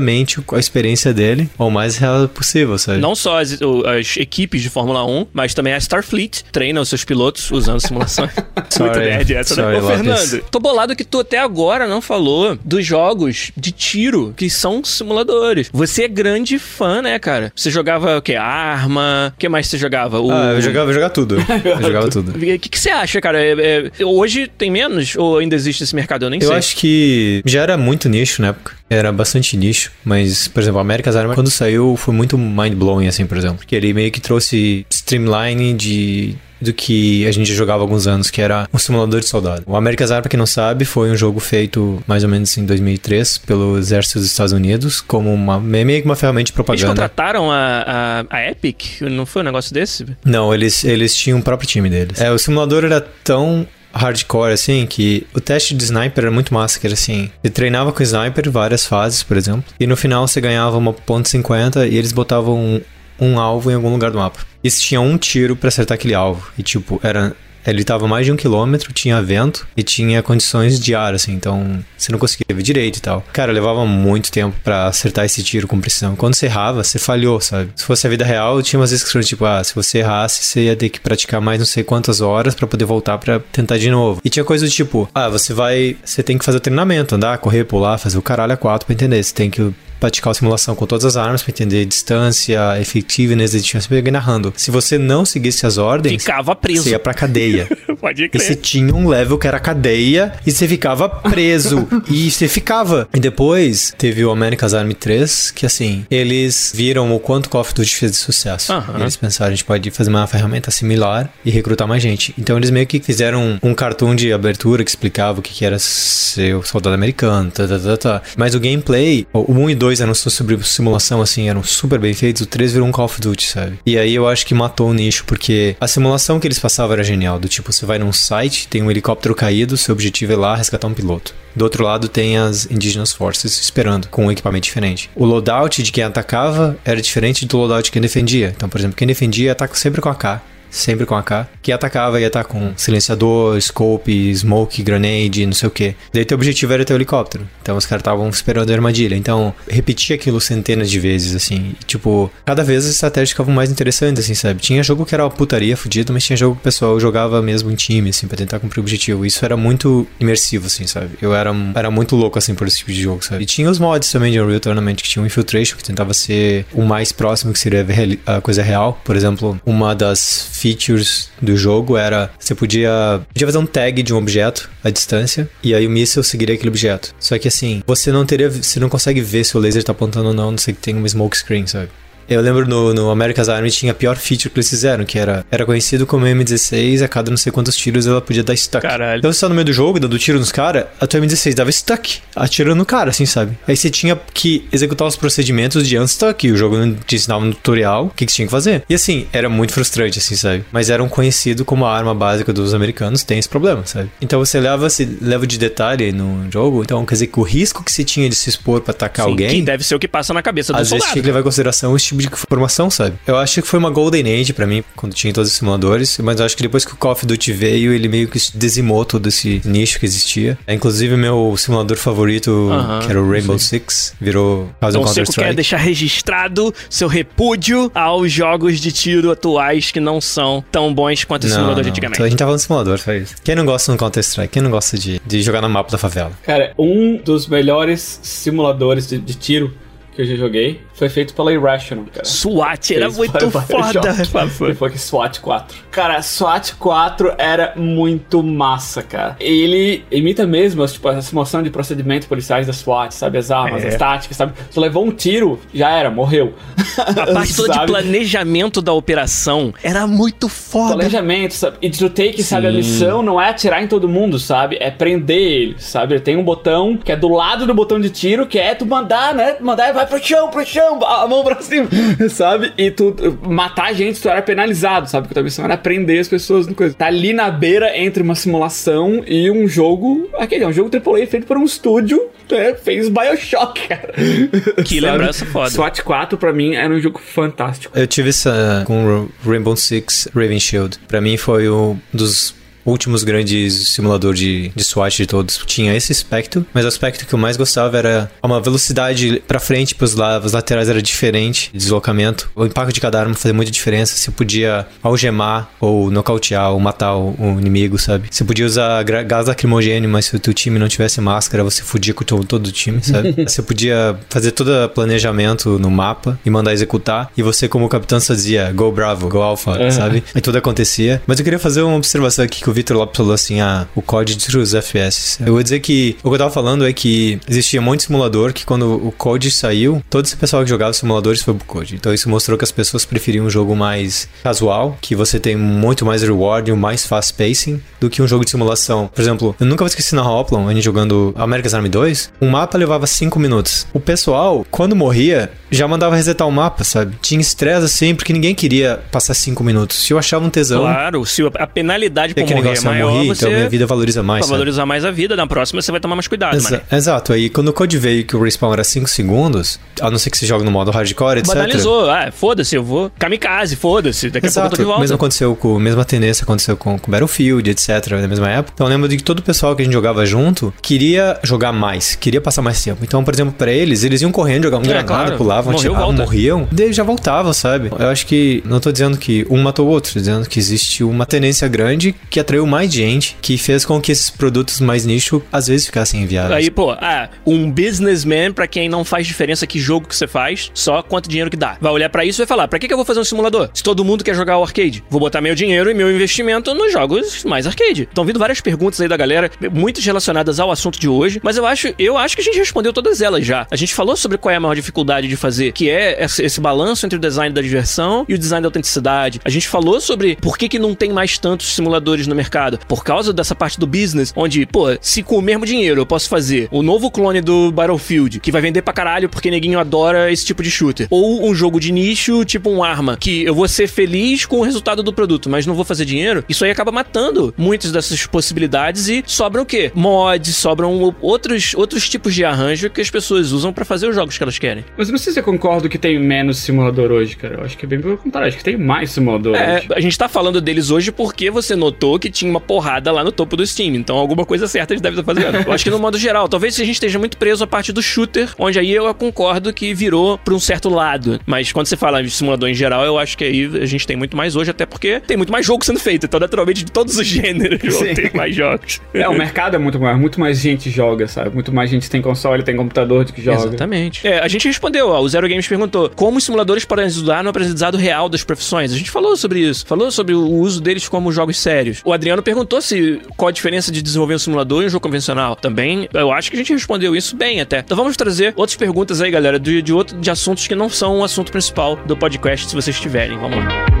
precisamente a experiência dele o mais real possível, sabe? Não só as, as equipes de Fórmula 1, mas também a Starfleet treina os seus pilotos usando simulações. Muito nerd essa, né? Ô, Fernando, tô bolado que tu até agora não falou dos jogos de tiro que são simuladores. Você é grande fã, né, cara? Você jogava o quê? Arma? O que mais você jogava? O... Ah, eu jogava, eu jogava tudo. eu jogava tudo. O que, que você acha, cara? É, é, hoje tem menos ou ainda existe esse mercado? Eu nem eu sei. Eu acho que já era muito nicho na época. Era bastante nicho. Mas, por exemplo, America's Armor, quando saiu, foi muito mind-blowing, assim, por exemplo. Porque ele meio que trouxe streamline de do que a gente jogava há alguns anos, que era um simulador de soldado. O America's Armor, pra quem não sabe, foi um jogo feito mais ou menos em 2003 pelo exército dos Estados Unidos, como uma, meio que uma ferramenta de propaganda. Eles contrataram a, a, a Epic? Não foi um negócio desse? Não, eles, eles tinham o próprio time deles. É, o simulador era tão hardcore, assim, que o teste de sniper era muito massa, que era assim, você treinava com sniper várias fases, por exemplo, e no final você ganhava uma ponto .50 e eles botavam um, um alvo em algum lugar do mapa. E tinha um tiro para acertar aquele alvo. E tipo, era Ele tava mais de um quilômetro, tinha vento e tinha condições de ar, assim, então você não conseguia ver direito e tal. Cara, levava muito tempo para acertar esse tiro com precisão. Quando você errava, você falhou, sabe? Se fosse a vida real, tinha umas vezes que tipo, ah, se você errasse, você ia ter que praticar mais não sei quantas horas para poder voltar para tentar de novo. E tinha coisa do tipo, ah, você vai, você tem que fazer o treinamento, andar, correr, pular, fazer o caralho a quatro pra entender. Você tem que praticar a simulação com todas as armas para entender distância, efetividade de tiro, você narrando. Se você não seguisse as ordens, ficava preso. Você ia pra cadeia. Pode crer. E você tinha um level que era cadeia e você ficava preso. e você ficava. E depois teve o America's Army 3, que assim, eles viram o quanto Call of Duty fez de sucesso. E eles pensaram, a gente pode fazer uma ferramenta similar e recrutar mais gente. Então eles meio que fizeram um cartoon de abertura que explicava o que que era ser o soldado americano, tá, tá, tá, tá. Mas o gameplay, o 1 e 2 eram sobre simulação, assim, eram super bem feitos, o 3 virou um Call of Duty, sabe? E aí eu acho que matou o nicho, porque a simulação que eles passavam era genial, do tipo, você vai num site, tem um helicóptero caído, seu objetivo é lá resgatar um piloto. Do outro lado tem as Indigenous Forces esperando, com um equipamento diferente. O loadout de quem atacava era diferente do loadout de quem defendia. Então, por exemplo, quem defendia ataca sempre com a AK, sempre com AK. Que atacava ia estar com silenciador, scope, smoke, grenade, não sei o que. Daí teu objetivo era o helicóptero. Então os caras estavam esperando a armadilha. Então, repetia aquilo centenas de vezes, assim. E, tipo, cada vez as estratégias ficavam mais interessantes, assim, sabe? Tinha jogo que era uma putaria fudido, mas tinha jogo que o pessoal jogava mesmo em time, assim, pra tentar cumprir o objetivo. Isso era muito imersivo, assim, sabe? Eu era, era muito louco, assim, por esse tipo de jogo, sabe? E tinha os mods também de Unreal Tournament, que tinha o Infiltration, que tentava ser o mais próximo que seria a coisa real. Por exemplo, uma das features do jogo era você podia, podia fazer um tag de um objeto à distância e aí o míssil seguiria aquele objeto. Só que assim, você não teria, você não consegue ver se o laser tá apontando ou não, não sei que tem uma smoke screen, sabe? Eu lembro no, no America's Army tinha a pior feature que eles fizeram, que era, era conhecido como M16, a cada não sei quantos tiros ela podia dar stuck. Caralho. Então você tá no meio do jogo, dando tiro nos caras, a tua M16 dava stuck, atirando no cara, assim, sabe? Aí você tinha que executar os procedimentos de unstuck, e o jogo não te ensinava no tutorial o que, que você tinha que fazer. E assim, era muito frustrante, assim, sabe? Mas era um conhecido como a arma básica dos americanos, tem esse problema, sabe? Então você leva esse level de detalhe no jogo, então quer dizer que o risco que você tinha de se expor pra atacar Sim, alguém. que deve ser o que passa na cabeça do Às vezes soldado. tinha que levar em consideração esse tipo de informação, sabe? Eu acho que foi uma Golden Age pra mim, quando tinha todos os simuladores, mas eu acho que depois que o Call of Duty veio, ele meio que dizimou todo esse nicho que existia. É, inclusive, meu simulador favorito, que era o Rainbow Six, virou causa Então, do Seco quer Counter-Strike. deixar registrado seu repúdio aos jogos de tiro atuais que não são tão bons quanto os simuladores de antigamente. Então, a gente tá falando de simulador, foi isso. Quem não gosta do Counter-Strike? Quem não gosta de, de jogar no mapa da favela? Cara, um dos melhores simuladores de, de tiro que eu já joguei foi feito pela Irrational, cara. SWAT era Fez muito foda. E foi que SWAT 4. Cara, SWAT 4 era muito massa, cara. Ele imita mesmo tipo, a simulação de procedimentos policiais da SWAT, sabe? As armas, É. as táticas, sabe? Você levou um tiro, já era, morreu. A parte toda de planejamento da operação era muito foda. Planejamento, sabe? E do take, sabe? A missão não é atirar em todo mundo, sabe? É prender ele, sabe? Ele tem um botão que é do lado do botão de tiro, que é tu mandar, né? Mandar e vai pro chão, pro chão, a mão pra cima, sabe? E tu matar gente, tu era penalizado, sabe? Porque tua missão era prender as pessoas no coisa. Tá ali na beira entre uma simulação e um jogo. Aquele é um jogo AAA feito por um estúdio. né? fez Bioshock, cara. Que lembrança foda. SWAT 4 pra mim era um jogo fantástico. Eu tive essa com o Rainbow Six Raven Shield. Pra mim foi um dos últimos grandes simulador de, de SWAT de todos. Tinha esse aspecto, mas o aspecto que eu mais gostava era uma velocidade pra frente, pros lados, os laterais era diferente, deslocamento. O impacto de cada arma fazia muita diferença. Você podia algemar ou nocautear ou matar o, o inimigo, sabe? Você podia usar gás lacrimogêneo, mas se o teu time não tivesse máscara, você fudia com todo, todo o time, sabe? você podia fazer todo o planejamento no mapa e mandar executar. E você, como capitão, só dizia Go Bravo, Go Alpha, sabe? E tudo acontecia. Mas eu queria fazer uma observação aqui que o Victor Lopes falou assim: ah, o código dos FPS. Eu vou dizer que o que eu tava falando é que existia muito simulador que quando o code saiu, todo esse pessoal que jogava simuladores foi pro code. Então isso mostrou que as pessoas preferiam um jogo mais casual, que você tem muito mais reward e um mais fast pacing do que um jogo de simulação. Por exemplo, eu nunca vou esquecer na Hoplon, a gente jogando America's Army 2, um mapa levava 5 minutos. O pessoal, quando morria, já mandava resetar o mapa, sabe? Tinha estresse assim, porque ninguém queria passar 5 minutos. Se eu achava um tesão, Claro, se a penalidade por negócio, é eu maior, morri, você então minha vida valoriza mais. Pra valorizar mais a vida, na próxima você vai tomar mais cuidado, Exa- mano. Exato, aí quando o code veio que o respawn era 5 segundos, a não ser que você jogue no modo hardcore, etc. Banalizou. Ah, foda-se, eu vou. Kamikaze, foda-se. Daqui a pouco eu tô de Exato, volta. mesmo aconteceu com a mesma tendência aconteceu com, com Battlefield, etc, na mesma época. Então eu lembro de que todo o pessoal que a gente jogava junto queria jogar mais, queria passar mais tempo. Então, por exemplo, pra eles, eles iam correndo, jogavam É, granada, claro. pulavam, Morreu, atiravam, volta. morriam, daí já voltavam, sabe? Eu acho que, não tô dizendo que um matou o outro, tô dizendo que existe uma tendência grande que atraiu mais gente, que fez com que esses produtos mais nicho às vezes ficassem inviáveis. Aí, pô, ah, um businessman, pra quem não faz diferença que jogo que você faz, só quanto dinheiro que dá. Vai olhar pra isso e vai falar: pra que, que eu vou fazer um simulador? Se todo mundo quer jogar o arcade, vou botar meu dinheiro e meu investimento nos jogos mais arcade. Estão vindo várias perguntas aí da galera, muitas relacionadas ao assunto de hoje, mas eu acho, eu acho que a gente respondeu todas elas já. A gente falou sobre qual é a maior dificuldade de fazer, que é esse, esse balanço entre o design da diversão e o design da autenticidade. A gente falou sobre por que, que não tem mais tantos simuladores no mercado. Por causa dessa parte do business, onde, pô, se com o mesmo dinheiro eu posso fazer o novo clone do Battlefield, que vai vender pra caralho porque neguinho adora esse tipo de shooter, ou um jogo de nicho, tipo um arma, que eu vou ser feliz com o resultado do produto, mas não vou fazer dinheiro, isso aí acaba matando muitas dessas possibilidades e sobram o quê? Mods, sobram outros, outros tipos de arranjo que as pessoas usam pra fazer os jogos que elas querem. Mas eu não sei se eu concordo que tem menos simulador hoje, cara. Eu acho que é bem pelo contrário. Acho que tem mais simulador É, hoje. a gente tá falando deles hoje porque você notou que tinha uma porrada lá no topo do Steam. Então alguma coisa certa eles devem estar fazendo. Eu acho que no modo geral, talvez a gente esteja muito preso à parte do shooter, onde aí eu concordo que virou pra um certo lado. Mas quando você fala de simulador em geral, eu acho que aí a gente tem muito mais hoje, até porque tem muito mais jogo sendo feito. Então, naturalmente, de todos os gêneros vão Sim. ter mais jogos. É, o mercado é muito maior. Muito mais gente joga, sabe? Muito mais gente tem console, tem computador do que joga. Exatamente. É, a gente respondeu, ó, o Zero Games perguntou como os simuladores podem ajudar no aprendizado real das profissões. A gente falou sobre isso, falou sobre o uso deles como jogos sérios. O Adriano perguntou se qual a diferença de desenvolver um simulador e um jogo convencional. Também, eu acho que a gente respondeu isso bem até. Então vamos trazer outras perguntas aí, galera, de, de, outro, de assuntos que não são o assunto principal do podcast, se vocês tiverem. Vamos lá.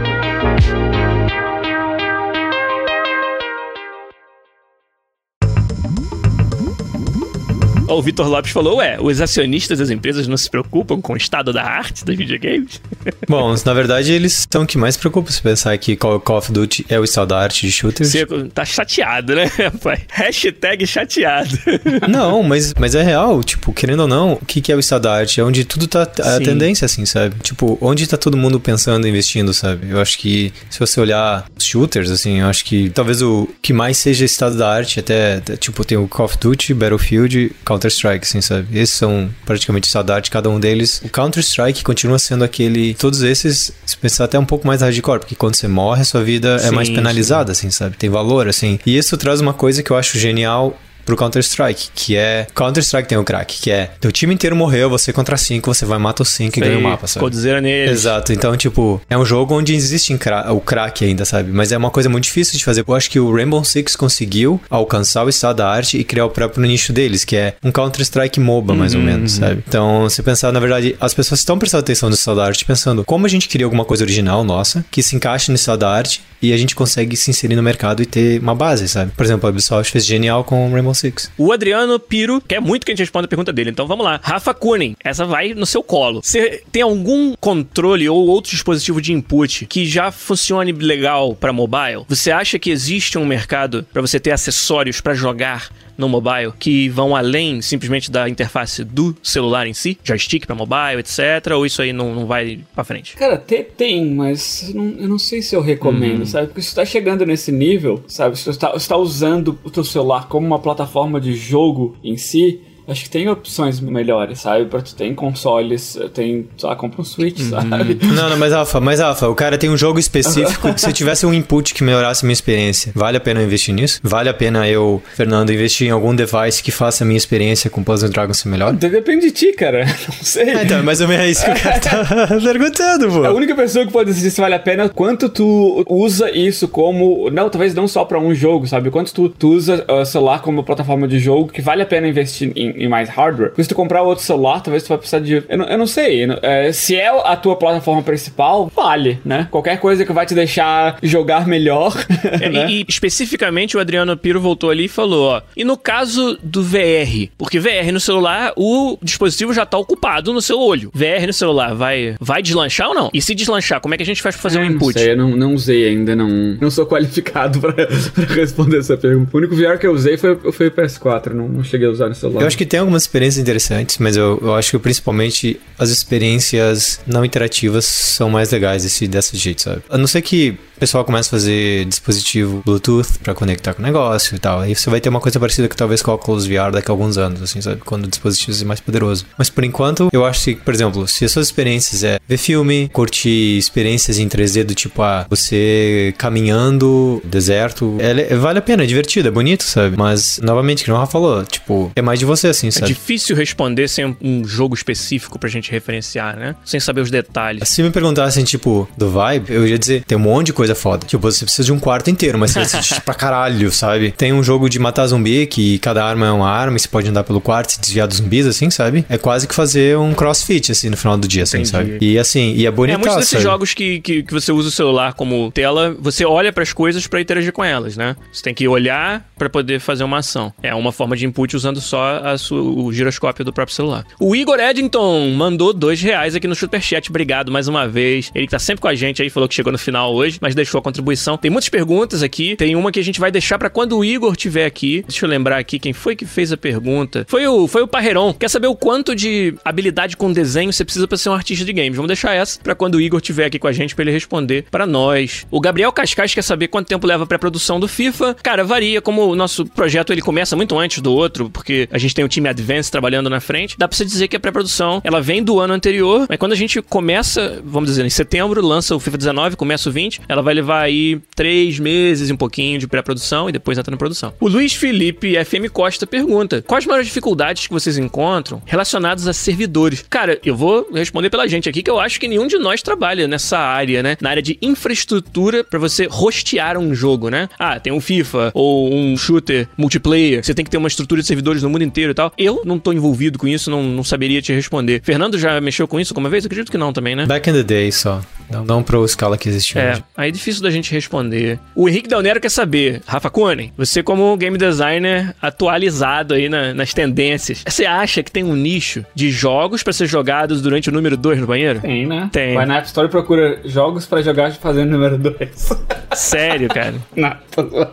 Ó, O Vitor Lopes falou: Ué, os acionistas das empresas não se preocupam com o estado da arte dos videogames? Bom, na verdade, eles são o que mais preocupa se pensar que Call Call of Duty é o estado da arte de shooters. Você tá chateado, né, rapaz? Hashtag chateado. Não, mas, mas é real, tipo, querendo ou não, o que, que é o estado da arte? É onde tudo tá a Sim. tendência, assim, sabe? Tipo, onde tá todo mundo pensando e investindo, sabe? Eu acho que se você olhar os shooters, assim, eu acho que talvez o que mais seja estado da arte, até, até, tipo, tem o Call of Duty, Battlefield, Counter-Strike, assim, sabe? Esses são praticamente arte, cada um deles. O Counter-Strike continua sendo aquele. Todos esses, se pensar até um pouco mais hardcore, porque quando você morre, a sua vida é Sim, mais penalizada, assim, sabe? Tem valor, assim. E isso traz uma coisa que eu acho genial pro Counter-Strike, que é... Counter-Strike tem o crack, que é... Teu time inteiro morreu, você contra cinco, você vai mata os cinco e ganha o mapa, sabe? Coldzera neles. Exato, então, tipo, é um jogo onde existe o crack ainda, sabe? Mas é uma coisa muito difícil de fazer. Eu acho que o Rainbow Six conseguiu alcançar o estado da arte e criar o próprio nicho deles, que é um Counter-Strike MOBA, mais ou menos, sabe? Então, se pensar, na verdade, as pessoas estão prestando atenção no estado da arte, pensando como a gente cria alguma coisa original nossa, que se encaixe no estado da arte e a gente consegue se inserir no mercado e ter uma base, sabe? Por exemplo, a Ubisoft fez genial com o Rainbow Six. O Adriano Piro quer muito que a gente responda a pergunta dele, então vamos lá. Rafa Kunen, essa vai no seu colo. Você tem algum controle ou outro dispositivo de input que já funcione legal pra mobile? Você acha que existe um mercado pra você ter acessórios pra jogar no mobile que vão além simplesmente da interface do celular em si? Joystick pra mobile, etc. Ou isso aí não, não vai pra frente? Cara, te- tem, mas eu não, eu não sei se eu recomendo, sabe? Porque se tu tá chegando nesse nível, sabe? Se tu tá, se tá usando o teu celular como uma plataforma de jogo em si, acho que tem opções melhores, sabe? Pra tu tem consoles, tem, sei lá, compra um Switch, sabe? Não, não, mas Rafa, mas Rafa, o cara tem um jogo específico que se eu tivesse um input que melhorasse a minha experiência, vale a pena eu investir nisso? Vale a pena eu, Fernando, investir em algum device que faça a minha experiência com Puzzle Dragons ser melhor? Depende de ti, cara. Não sei. Ah, então, mais ou menos é isso que o cara tá perguntando, pô. A única pessoa que pode decidir se vale a pena é quanto tu usa isso como. Não, talvez não só pra um jogo, sabe? Quanto tu, tu usa o celular como plataforma de jogo que vale a pena investir em, em mais hardware. Se tu comprar outro celular, talvez tu vai precisar de. Eu não, eu não sei. É, se é a tua plataforma principal, vale, né? Qualquer coisa que vai te deixar jogar melhor. É, né? e, e, especificamente o Adriano Piro voltou ali e falou: ó, e no caso do VR, porque VR no celular, o dispositivo já tá ocupado no seu olho. VR no celular vai, vai deslanchar ou não? E se deslanchar, como é que a gente faz pra fazer é, um input? Não sei, eu não, não usei ainda, não, não sou qualificado pra, pra responder essa pergunta. O único VR que eu usei foi, foi o PS4, não, não cheguei a usar no celular. Eu acho que tem algumas experiências interessantes, mas eu, eu acho que principalmente as experiências não interativas são mais legais desse, desse jeito, sabe? A não ser que o pessoal comece a fazer dispositivo Bluetooth para conectar com o negócio e tal. Aí você vai ter uma coisa parecida que talvez com o Oculus VR daqui a alguns anos, assim, sabe? Quando o dispositivo é mais poderoso. Mas por enquanto, eu acho que, por exemplo, se as suas experiências é ver filme, curtir experiências em 3D do tipo, ah, você caminhando, deserto, é, é, vale a pena, é divertido, é bonito, sabe? Mas, novamente, que o Rafa falou, tipo, é mais de você, assim, sabe? É difícil responder sem um jogo específico pra gente referenciar, né? Sem saber os detalhes. Se me perguntassem, tipo, do vibe, eu ia dizer, tem um monte de coisa foda. Tipo, você precisa de um quarto inteiro, mas você vai assistir pra caralho, sabe? Tem um jogo de matar zumbi que cada arma é uma arma e você pode andar pelo quarto e se desviar dos zumbis, assim, sabe? É quase que fazer um crossfit, assim, no final do dia, assim, Entendi. sabe? E assim, e é bonito. É, muitos desses sabe? jogos que, que, que, você usa o celular como tela, você olha para as coisas para interagir com elas, né? Você tem que olhar para poder fazer uma ação. É uma forma de input usando só a sua, o giroscópio do próprio celular. O Igor Eddington mandou dois reais aqui no Superchat. Obrigado mais uma vez. Ele que tá sempre com a gente aí, falou que chegou no final hoje, mas deixou a contribuição. Tem muitas perguntas aqui. Tem uma que a gente vai deixar para quando o Igor tiver aqui. Deixa eu lembrar aqui quem foi que fez a pergunta. Foi o, foi o Parreiron. Quer saber o quanto de habilidade com desenho você precisa para ser um artista de games? Vamos deixar essa para quando o Igor tiver aqui com a gente para ele responder para nós. O Gabriel Cascais quer saber quanto tempo leva pré-produção do FIFA. Cara, varia como o nosso projeto ele começa muito antes do outro, porque a gente tem o time Advance trabalhando na frente. Dá pra você dizer que a pré-produção, ela vem do ano anterior, mas quando a gente começa, vamos dizer, em setembro, lança o FIFA 19, começa o 20, ela vai levar aí três meses e um pouquinho de pré-produção e depois entra na produção. O Luiz Felipe FM Costa pergunta: quais maiores dificuldades que vocês encontram relacionadas a servidores? Cara, eu vou responder pela gente aqui que eu acho que nenhum de nós trabalha nessa área, né? Na área de infraestrutura para você hostear um jogo, né? Ah, tem um FIFA ou um shooter multiplayer, você tem que ter uma estrutura de servidores no mundo inteiro e tal. Eu não tô envolvido com isso, não, não saberia te responder. Fernando já mexeu com isso alguma vez? Acredito que não também, né? Back in the day só. Não, não pro escala que existe é, hoje. Aí difícil da gente responder. O Henrique Del Nero quer saber, Rafa Cone, você como game designer atualizado aí na, nas tendências, você acha que tem um nicho de jogos para ser jogados durante o número 2 no banheiro? Tem, né? Tem. Vai na App Store e procura jogos para jogar fazendo o número 2. Sério, cara? não.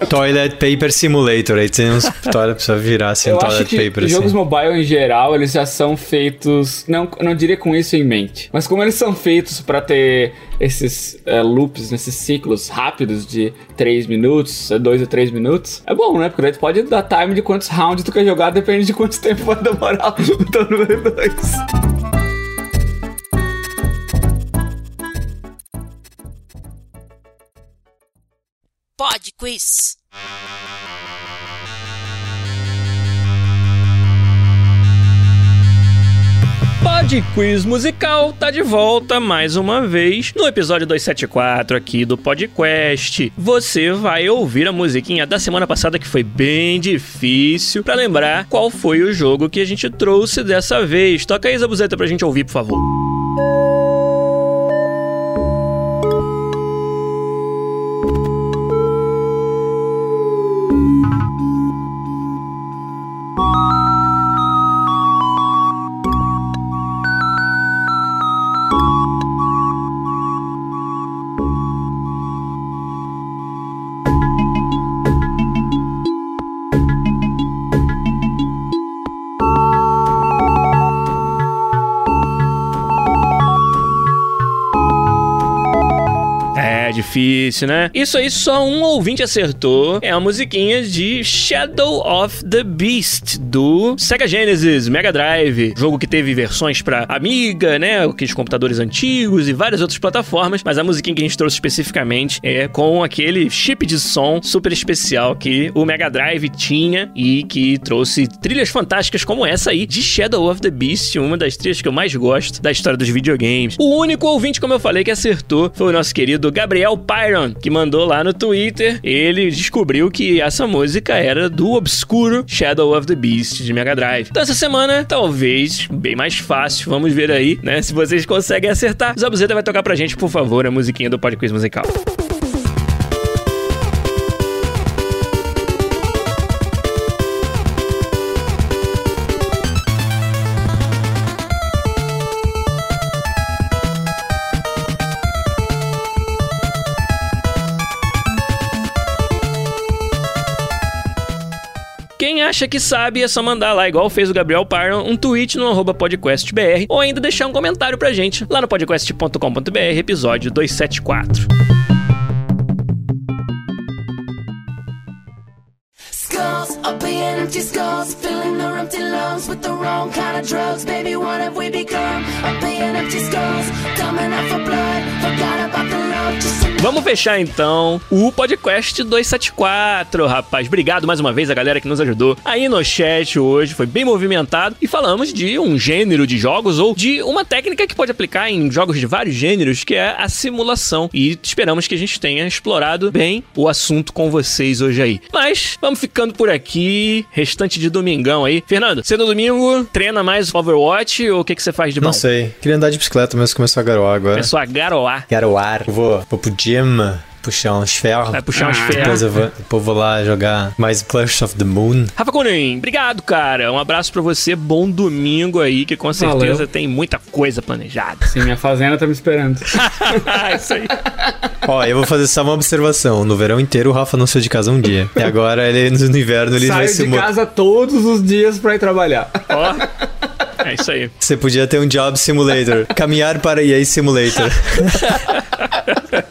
Toilet Paper Simulator, aí tem uns toilet pra virar assim, Eu toilet acho que paper. jogos assim. mobile em geral, eles já são feitos, não, não diria com isso em mente, mas como eles são feitos para ter esses é, loops, nesses ciclos rápidos de 3 minutos, 2 a 3 minutos, é bom, né? Porque daí tu pode dar time de quantos rounds tu quer jogar, depende de quanto tempo vai demorar o teu número 2. Pod Quiz. Pod Quiz Musical tá de volta mais uma vez no episódio 274 aqui do PodQuest. Você vai ouvir a musiquinha da semana passada que foi bem difícil para lembrar qual foi o jogo que a gente trouxe dessa vez. Toca aí, Zabuzeta, pra gente ouvir, por favor. Difícil, né? Isso aí só um ouvinte acertou. É a musiquinha de Shadow of the Beast do Sega Genesis, Mega Drive. Jogo que teve versões pra Amiga, né? Aqueles computadores antigos e várias outras plataformas. Mas a musiquinha que a gente trouxe especificamente é com aquele chip de som super especial que o Mega Drive tinha e que trouxe trilhas fantásticas como essa aí de Shadow of the Beast, uma das trilhas que eu mais gosto da história dos videogames. O único ouvinte, como eu falei, que acertou foi o nosso querido Gabriel Pyron, que mandou lá no Twitter. Ele descobriu que essa música era do obscuro Shadow of the Beast de Mega Drive. Então essa semana, talvez, bem mais fácil. Vamos ver aí, né? Se vocês conseguem acertar. Zabuzeta vai tocar pra gente, por favor, a musiquinha do Podcast Musical. Acha que sabe é só mandar lá, igual fez o Gabriel Pyron, um tweet no arroba podcastbr ou ainda deixar um comentário pra gente lá no podcast.com.br, episódio 274. Up empty skulls, filling empty lungs with the wrong kind of drugs. Baby, what have we become? Up empty skulls, coming out for blood. Forgot about the love, just Vamos fechar então o podcast 274, rapaz. Obrigado mais uma vez a galera que nos ajudou aí no chat hoje. Foi bem movimentado e falamos de um gênero de jogos ou de uma técnica que pode aplicar em jogos de vários gêneros, que é a simulação. E esperamos que a gente tenha explorado bem o assunto com vocês hoje aí. Mas vamos ficando por aqui. Restante de domingão aí. Fernando, você no domingo treina mais Overwatch ou o que, que você faz de bom? Não sei. Queria andar de bicicleta, mas começou a garoar agora. Começou a garoar. Garoar. Vou, vou pro gym, puxar uns ferros. Vai puxar umas Depois ferras. eu vou, depois eu vou lá jogar mais Clash of the Moon. Rafa Kunin, obrigado, cara. Um abraço pra você. Bom domingo aí, que com certeza Valeu. tem muita coisa planejada. Sim, minha fazenda tá me esperando. Isso aí. Ó, eu vou fazer só uma observação. No verão inteiro o Rafa não saiu de casa um dia. E agora ele no inverno ele vai Saio se de casa todos os dias pra ir trabalhar. Ó. É isso aí. Você podia ter um Job Simulator. Caminhar para EA Simulator.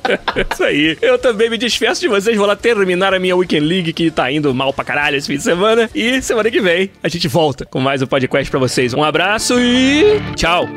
Isso aí. Eu também me despeço de vocês. Vou lá terminar a minha Weekend League, que tá indo mal pra caralho esse fim de semana. E semana que vem a gente volta com mais um podcast pra vocês. Um abraço e tchau.